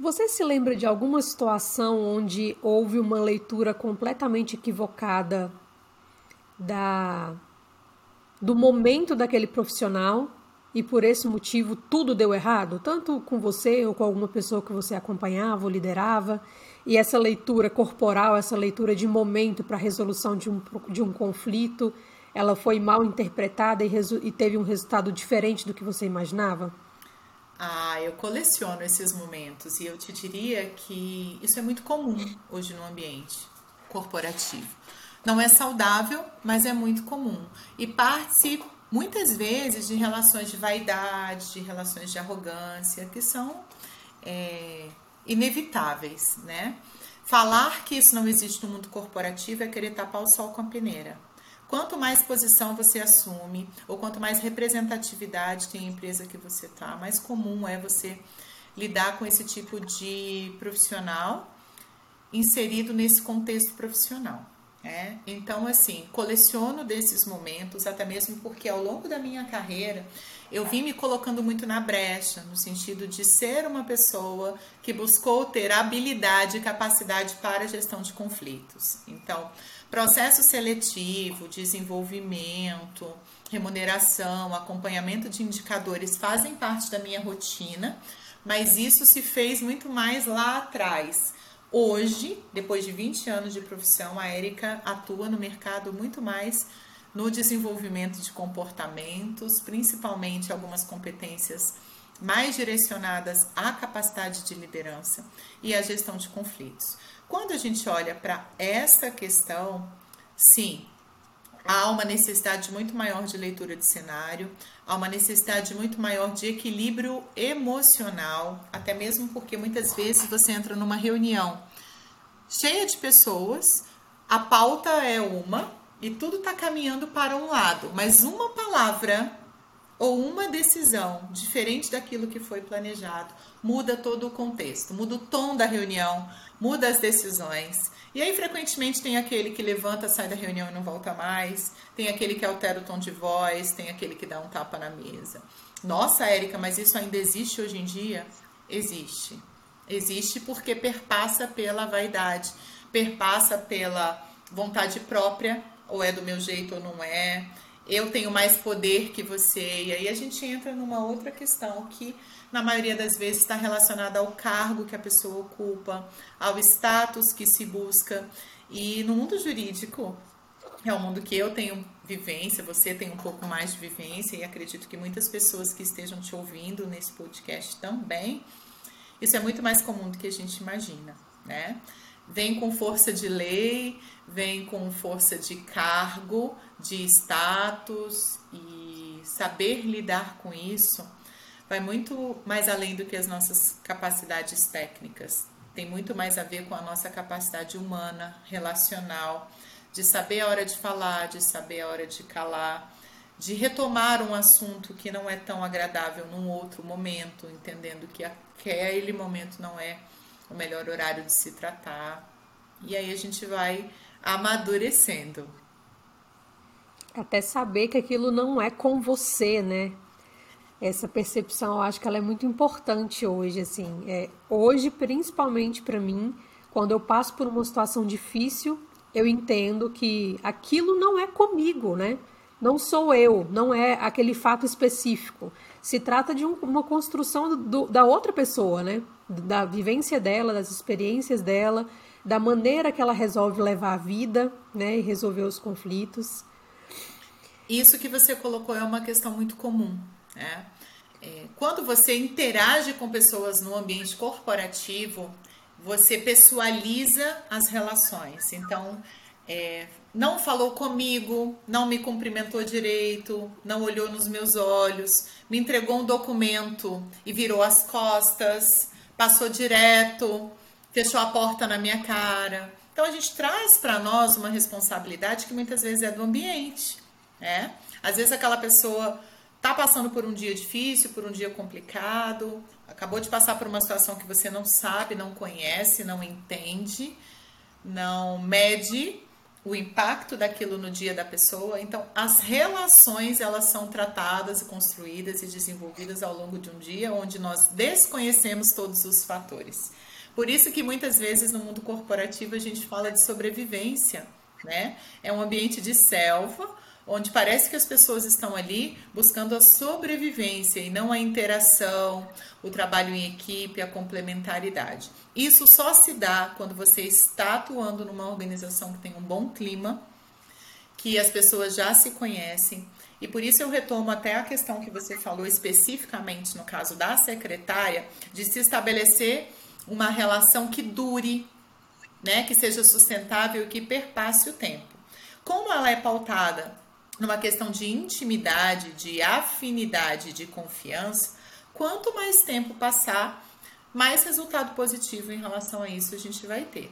Você se lembra de alguma situação onde houve uma leitura completamente equivocada da do momento daquele profissional e por esse motivo tudo deu errado, tanto com você ou com alguma pessoa que você acompanhava ou liderava, e essa leitura corporal, essa leitura de momento para a resolução de um, de um conflito, ela foi mal interpretada e, e teve um resultado diferente do que você imaginava? Ah, eu coleciono esses momentos e eu te diria que isso é muito comum hoje no ambiente corporativo. Não é saudável, mas é muito comum. E parte muitas vezes de relações de vaidade, de relações de arrogância, que são é, inevitáveis, né? Falar que isso não existe no mundo corporativo é querer tapar o sol com a peneira. Quanto mais posição você assume, ou quanto mais representatividade tem a empresa que você está, mais comum é você lidar com esse tipo de profissional inserido nesse contexto profissional. É? Então, assim, coleciono desses momentos, até mesmo porque ao longo da minha carreira eu vim me colocando muito na brecha, no sentido de ser uma pessoa que buscou ter habilidade e capacidade para a gestão de conflitos. Então, Processo seletivo, desenvolvimento, remuneração, acompanhamento de indicadores fazem parte da minha rotina, mas isso se fez muito mais lá atrás. Hoje, depois de 20 anos de profissão, a Érica atua no mercado muito mais no desenvolvimento de comportamentos, principalmente algumas competências mais direcionadas à capacidade de liderança e à gestão de conflitos. Quando a gente olha para essa questão, sim, há uma necessidade muito maior de leitura de cenário, há uma necessidade muito maior de equilíbrio emocional, até mesmo porque muitas vezes você entra numa reunião cheia de pessoas, a pauta é uma e tudo está caminhando para um lado, mas uma palavra ou uma decisão diferente daquilo que foi planejado muda todo o contexto, muda o tom da reunião, muda as decisões. E aí, frequentemente, tem aquele que levanta, sai da reunião e não volta mais, tem aquele que altera o tom de voz, tem aquele que dá um tapa na mesa. Nossa, Érica, mas isso ainda existe hoje em dia? Existe. Existe porque perpassa pela vaidade, perpassa pela vontade própria, ou é do meu jeito ou não é. Eu tenho mais poder que você. E aí a gente entra numa outra questão que, na maioria das vezes, está relacionada ao cargo que a pessoa ocupa, ao status que se busca. E no mundo jurídico, é um mundo que eu tenho vivência, você tem um pouco mais de vivência, e acredito que muitas pessoas que estejam te ouvindo nesse podcast também. Isso é muito mais comum do que a gente imagina, né? Vem com força de lei, vem com força de cargo, de status e saber lidar com isso vai muito mais além do que as nossas capacidades técnicas. Tem muito mais a ver com a nossa capacidade humana, relacional, de saber a hora de falar, de saber a hora de calar, de retomar um assunto que não é tão agradável num outro momento, entendendo que aquele momento não é o melhor horário de se tratar. E aí a gente vai amadurecendo. Até saber que aquilo não é com você, né? Essa percepção, eu acho que ela é muito importante hoje, assim. É, hoje, principalmente para mim, quando eu passo por uma situação difícil, eu entendo que aquilo não é comigo, né? Não sou eu, não é aquele fato específico. Se trata de um, uma construção do, da outra pessoa, né? Da vivência dela, das experiências dela, da maneira que ela resolve levar a vida, né? E resolver os conflitos. Isso que você colocou é uma questão muito comum, né? É, quando você interage com pessoas no ambiente corporativo, você pessoaliza as relações. Então, é, não falou comigo, não me cumprimentou direito, não olhou nos meus olhos, me entregou um documento e virou as costas, passou direto, fechou a porta na minha cara. Então a gente traz para nós uma responsabilidade que muitas vezes é do ambiente, né? Às vezes aquela pessoa tá passando por um dia difícil, por um dia complicado, acabou de passar por uma situação que você não sabe, não conhece, não entende, não mede o impacto daquilo no dia da pessoa. Então, as relações elas são tratadas e construídas e desenvolvidas ao longo de um dia onde nós desconhecemos todos os fatores. Por isso que muitas vezes no mundo corporativo a gente fala de sobrevivência, né? É um ambiente de selva onde parece que as pessoas estão ali buscando a sobrevivência e não a interação, o trabalho em equipe, a complementaridade. Isso só se dá quando você está atuando numa organização que tem um bom clima, que as pessoas já se conhecem. E por isso eu retomo até a questão que você falou especificamente no caso da secretária, de se estabelecer uma relação que dure, né, que seja sustentável e que perpasse o tempo. Como ela é pautada numa questão de intimidade, de afinidade, de confiança, quanto mais tempo passar, mais resultado positivo em relação a isso a gente vai ter.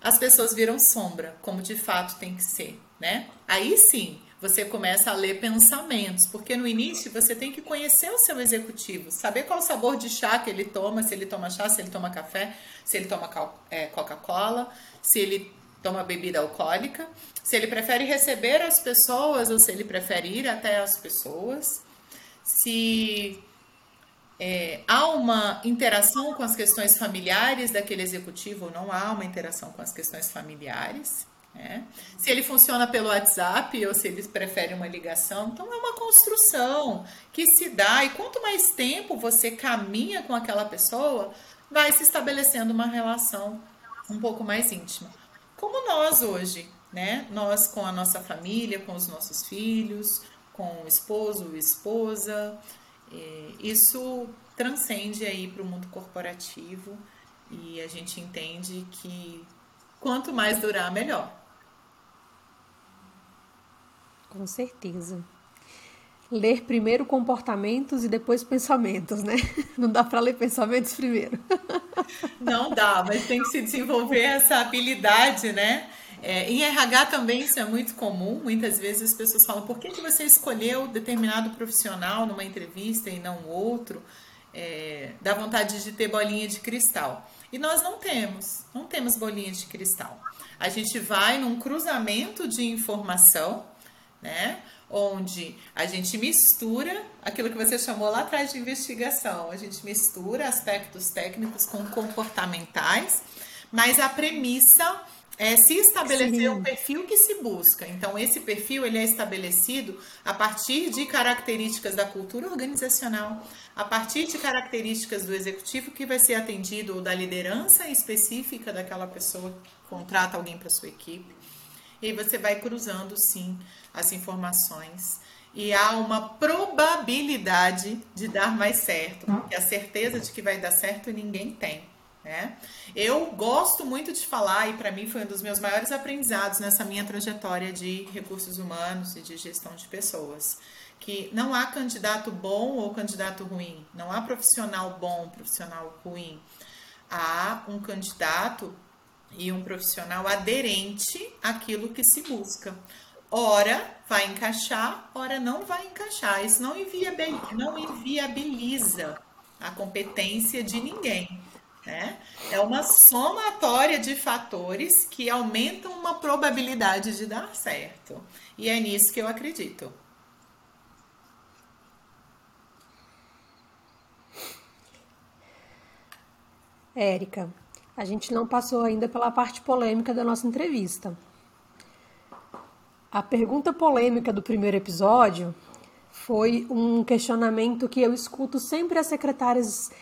As pessoas viram sombra, como de fato tem que ser, né? Aí sim, você começa a ler pensamentos, porque no início você tem que conhecer o seu executivo, saber qual sabor de chá que ele toma, se ele toma chá, se ele toma café, se ele toma é, Coca-Cola, se ele toma bebida alcoólica, se ele prefere receber as pessoas ou se ele prefere ir até as pessoas, se é, há uma interação com as questões familiares daquele executivo ou não há uma interação com as questões familiares. Né? Se ele funciona pelo WhatsApp ou se ele prefere uma ligação. Então, é uma construção que se dá, e quanto mais tempo você caminha com aquela pessoa, vai se estabelecendo uma relação um pouco mais íntima como nós hoje, né? Nós com a nossa família, com os nossos filhos, com o esposo, esposa. Isso transcende aí para o mundo corporativo e a gente entende que quanto mais durar, melhor. Com certeza. Ler primeiro comportamentos e depois pensamentos, né? Não dá para ler pensamentos primeiro. Não dá, mas tem que se desenvolver essa habilidade, né? É, em RH também isso é muito comum. Muitas vezes as pessoas falam: por que, que você escolheu determinado profissional numa entrevista e não outro? É, dá vontade de ter bolinha de cristal. E nós não temos, não temos bolinha de cristal. A gente vai num cruzamento de informação, né? Onde a gente mistura aquilo que você chamou lá atrás de investigação, a gente mistura aspectos técnicos com comportamentais, mas a premissa é se estabelecer o um perfil que se busca. Então, esse perfil ele é estabelecido a partir de características da cultura organizacional, a partir de características do executivo que vai ser atendido ou da liderança específica daquela pessoa que contrata alguém para sua equipe. E aí você vai cruzando, sim, as informações. E há uma probabilidade de dar mais certo, porque a certeza de que vai dar certo ninguém tem. Né? Eu gosto muito de falar, e para mim foi um dos meus maiores aprendizados nessa minha trajetória de recursos humanos e de gestão de pessoas, que não há candidato bom ou candidato ruim, não há profissional bom, profissional ruim. Há um candidato e um profissional aderente àquilo que se busca. Ora vai encaixar, ora não vai encaixar. Isso não inviabiliza, não inviabiliza a competência de ninguém. Né? É uma somatória de fatores que aumentam uma probabilidade de dar certo. E é nisso que eu acredito. Érica, a gente não passou ainda pela parte polêmica da nossa entrevista. A pergunta polêmica do primeiro episódio foi um questionamento que eu escuto sempre as secretárias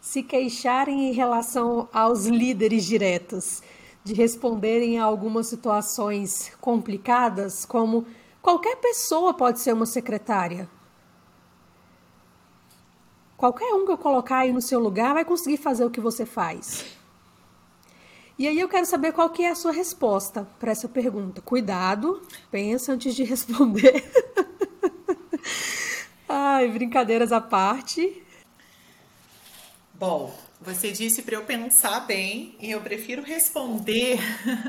se queixarem em relação aos líderes diretos, de responderem a algumas situações complicadas, como qualquer pessoa pode ser uma secretária. Qualquer um que eu colocar aí no seu lugar vai conseguir fazer o que você faz. E aí eu quero saber qual que é a sua resposta para essa pergunta. Cuidado, pensa antes de responder. Ai, brincadeiras à parte. Bom, você disse para eu pensar bem e eu prefiro responder.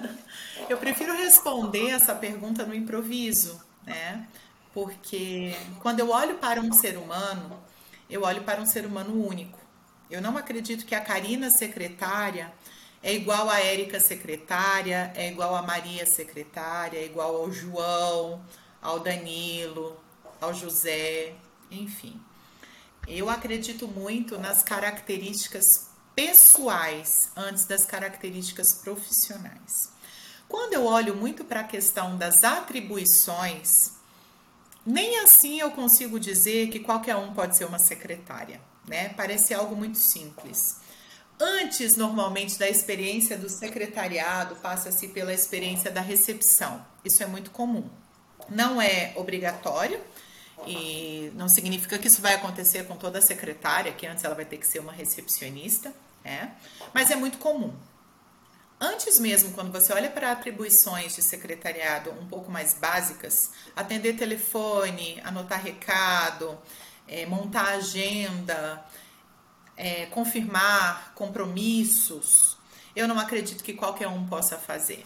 eu prefiro responder essa pergunta no improviso, né? Porque quando eu olho para um ser humano, eu olho para um ser humano único. Eu não acredito que a Karina secretária é igual a Érica secretária, é igual a Maria secretária, é igual ao João, ao Danilo, ao José, enfim. Eu acredito muito nas características pessoais antes das características profissionais. Quando eu olho muito para a questão das atribuições, nem assim eu consigo dizer que qualquer um pode ser uma secretária, né? Parece algo muito simples. Antes, normalmente, da experiência do secretariado, passa-se pela experiência da recepção. Isso é muito comum. Não é obrigatório, e não significa que isso vai acontecer com toda a secretária, que antes ela vai ter que ser uma recepcionista, né? Mas é muito comum. Antes mesmo, quando você olha para atribuições de secretariado um pouco mais básicas, atender telefone, anotar recado, é, montar agenda, é, confirmar compromissos, eu não acredito que qualquer um possa fazer.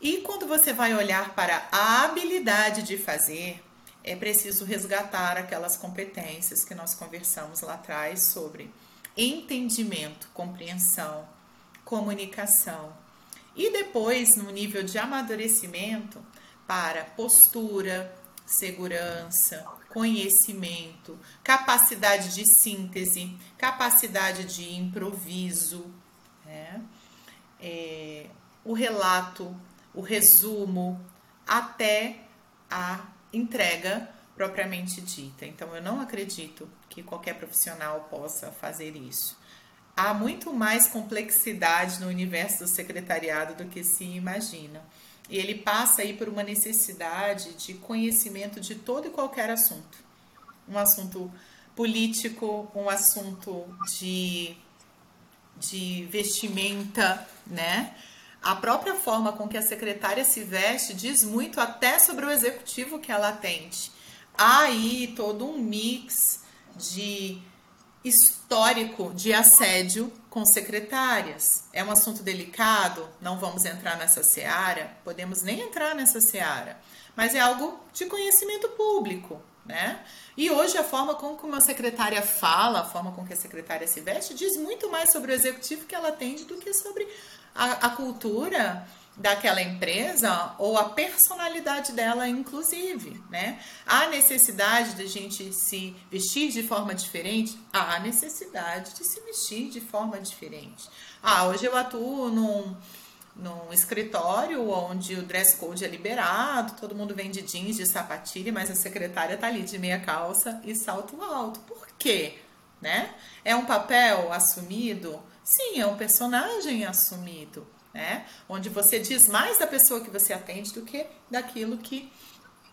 E quando você vai olhar para a habilidade de fazer, é preciso resgatar aquelas competências que nós conversamos lá atrás sobre entendimento, compreensão, comunicação. E depois, no nível de amadurecimento, para postura, segurança, conhecimento, capacidade de síntese, capacidade de improviso, né? é, o relato, o resumo, até a entrega propriamente dita. Então, eu não acredito que qualquer profissional possa fazer isso. Há muito mais complexidade no universo do secretariado do que se imagina. E ele passa aí por uma necessidade de conhecimento de todo e qualquer assunto. Um assunto político, um assunto de, de vestimenta, né? A própria forma com que a secretária se veste diz muito até sobre o executivo que ela atende. Há aí todo um mix de histórico de assédio com secretárias. É um assunto delicado, não vamos entrar nessa seara, podemos nem entrar nessa seara, mas é algo de conhecimento público, né? E hoje a forma com que uma secretária fala, a forma com que a secretária se veste, diz muito mais sobre o executivo que ela atende do que sobre a, a cultura daquela empresa ou a personalidade dela, inclusive, né? Há necessidade de a gente se vestir de forma diferente? Há necessidade de se vestir de forma diferente. Ah, hoje eu atuo num, num escritório onde o dress code é liberado, todo mundo vem de jeans, de sapatilha, mas a secretária tá ali de meia calça e salto alto. Por quê? Né? É um papel assumido? Sim, é um personagem assumido né? Onde você diz mais da pessoa que você atende do que daquilo que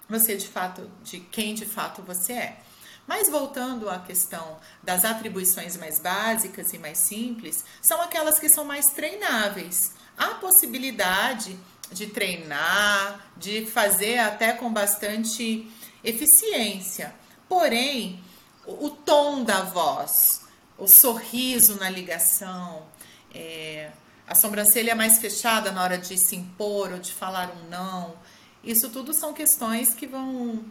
você de fato, de quem de fato você é. Mas voltando à questão das atribuições mais básicas e mais simples, são aquelas que são mais treináveis. Há possibilidade de treinar, de fazer até com bastante eficiência. Porém, o tom da voz, o sorriso na ligação, é, a sobrancelha mais fechada na hora de se impor ou de falar um não. Isso tudo são questões que vão,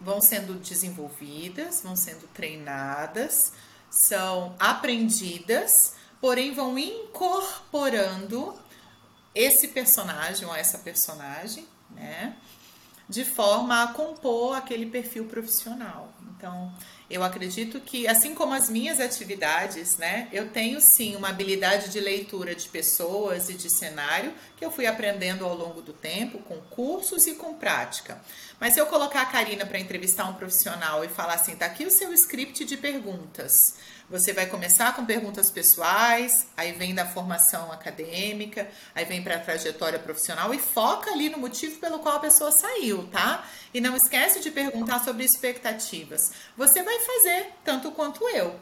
vão sendo desenvolvidas, vão sendo treinadas, são aprendidas, porém vão incorporando esse personagem ou essa personagem, né? De forma a compor aquele perfil profissional. Então, eu acredito que, assim como as minhas atividades, né, eu tenho sim uma habilidade de leitura de pessoas e de cenário que eu fui aprendendo ao longo do tempo, com cursos e com prática. Mas se eu colocar a Karina para entrevistar um profissional e falar assim, tá aqui o seu script de perguntas. Você vai começar com perguntas pessoais, aí vem da formação acadêmica, aí vem para a trajetória profissional e foca ali no motivo pelo qual a pessoa saiu, tá? E não esquece de perguntar sobre expectativas. Você vai fazer tanto quanto eu.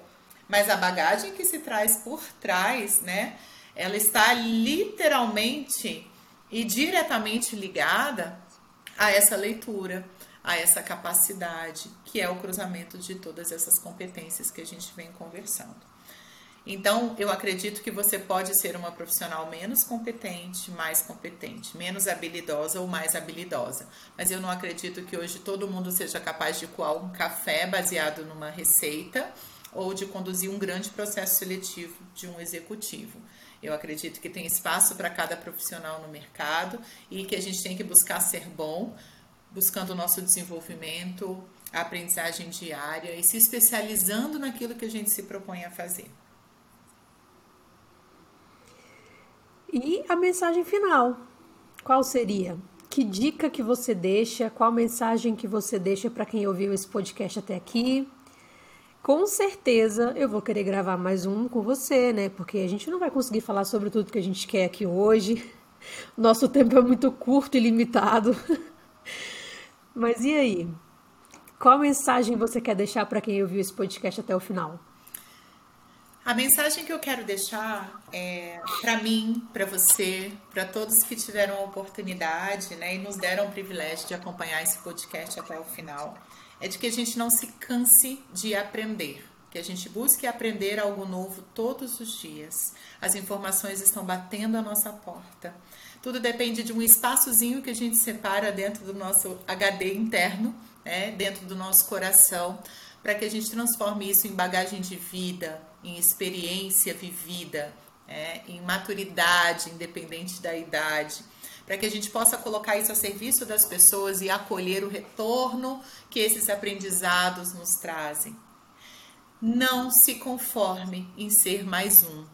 Mas a bagagem que se traz por trás, né? Ela está literalmente e diretamente ligada a essa leitura a essa capacidade, que é o cruzamento de todas essas competências que a gente vem conversando. Então, eu acredito que você pode ser uma profissional menos competente, mais competente, menos habilidosa ou mais habilidosa. Mas eu não acredito que hoje todo mundo seja capaz de coar um café baseado numa receita ou de conduzir um grande processo seletivo de um executivo. Eu acredito que tem espaço para cada profissional no mercado e que a gente tem que buscar ser bom, buscando o nosso desenvolvimento, a aprendizagem diária e se especializando naquilo que a gente se propõe a fazer. E a mensagem final, qual seria? Que dica que você deixa? Qual mensagem que você deixa para quem ouviu esse podcast até aqui? Com certeza eu vou querer gravar mais um com você, né? Porque a gente não vai conseguir falar sobre tudo que a gente quer aqui hoje. Nosso tempo é muito curto e limitado. Mas e aí? Qual mensagem você quer deixar para quem ouviu esse podcast até o final? A mensagem que eu quero deixar é para mim, para você, para todos que tiveram a oportunidade né, e nos deram o privilégio de acompanhar esse podcast até o final, é de que a gente não se canse de aprender, que a gente busque aprender algo novo todos os dias. As informações estão batendo a nossa porta. Tudo depende de um espaçozinho que a gente separa dentro do nosso HD interno, né, dentro do nosso coração, para que a gente transforme isso em bagagem de vida, em experiência vivida, é, em maturidade, independente da idade, para que a gente possa colocar isso a serviço das pessoas e acolher o retorno que esses aprendizados nos trazem. Não se conforme em ser mais um.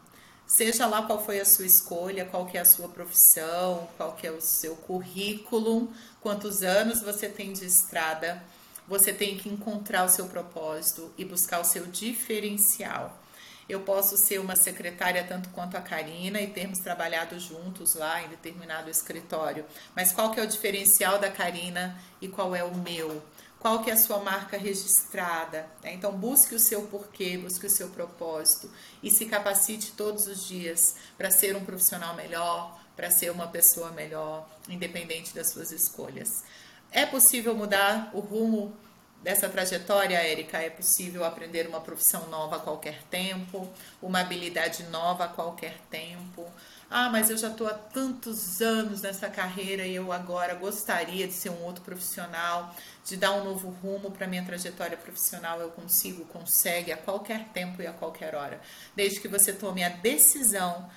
Seja lá qual foi a sua escolha, qual que é a sua profissão, qual que é o seu currículo, quantos anos você tem de estrada, você tem que encontrar o seu propósito e buscar o seu diferencial. Eu posso ser uma secretária tanto quanto a Karina e termos trabalhado juntos lá em determinado escritório. Mas qual que é o diferencial da Karina e qual é o meu? Qual que é a sua marca registrada. Né? Então busque o seu porquê, busque o seu propósito e se capacite todos os dias para ser um profissional melhor, para ser uma pessoa melhor, independente das suas escolhas. É possível mudar o rumo dessa trajetória, Érica? É possível aprender uma profissão nova a qualquer tempo, uma habilidade nova a qualquer tempo. Ah, mas eu já estou há tantos anos nessa carreira e eu agora gostaria de ser um outro profissional, de dar um novo rumo para minha trajetória profissional. Eu consigo, consegue a qualquer tempo e a qualquer hora, desde que você tome a decisão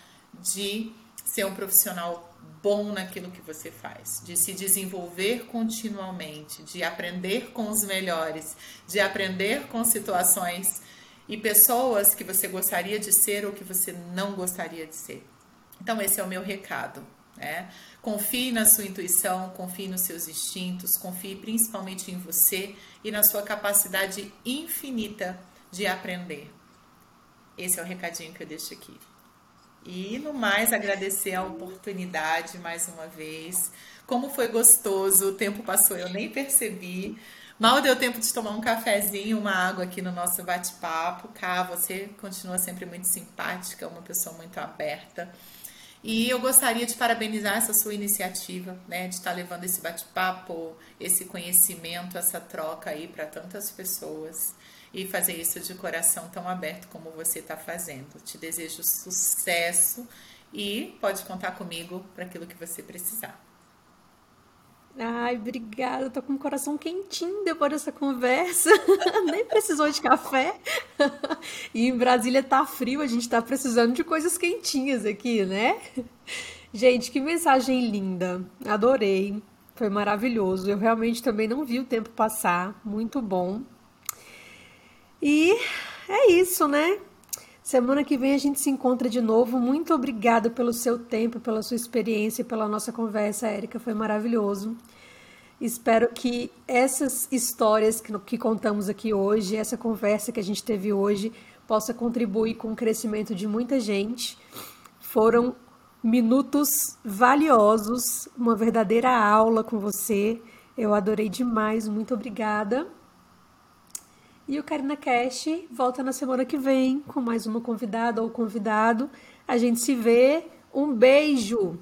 de ser um profissional bom naquilo que você faz, de se desenvolver continuamente, de aprender com os melhores, de aprender com situações e pessoas que você gostaria de ser ou que você não gostaria de ser. Então, esse é o meu recado. Né? Confie na sua intuição, confie nos seus instintos, confie principalmente em você e na sua capacidade infinita de aprender. Esse é o recadinho que eu deixo aqui. E no mais, agradecer a oportunidade mais uma vez. Como foi gostoso, o tempo passou, eu nem percebi. Mal deu tempo de tomar um cafezinho, uma água aqui no nosso bate-papo. Cá, você continua sempre muito simpática, uma pessoa muito aberta. E eu gostaria de parabenizar essa sua iniciativa, né, de estar levando esse bate-papo, esse conhecimento, essa troca aí para tantas pessoas e fazer isso de coração tão aberto como você está fazendo. Te desejo sucesso e pode contar comigo para aquilo que você precisar. Ai, obrigada. Eu tô com o coração quentinho depois dessa conversa. Nem precisou de café. e em Brasília tá frio, a gente tá precisando de coisas quentinhas aqui, né? Gente, que mensagem linda. Adorei. Foi maravilhoso. Eu realmente também não vi o tempo passar. Muito bom. E é isso, né? Semana que vem a gente se encontra de novo. Muito obrigada pelo seu tempo, pela sua experiência, pela nossa conversa, Érica. Foi maravilhoso. Espero que essas histórias que, que contamos aqui hoje, essa conversa que a gente teve hoje, possa contribuir com o crescimento de muita gente. Foram minutos valiosos, uma verdadeira aula com você. Eu adorei demais. Muito obrigada. E o Karina Cash volta na semana que vem com mais uma convidada ou convidado. A gente se vê. Um beijo!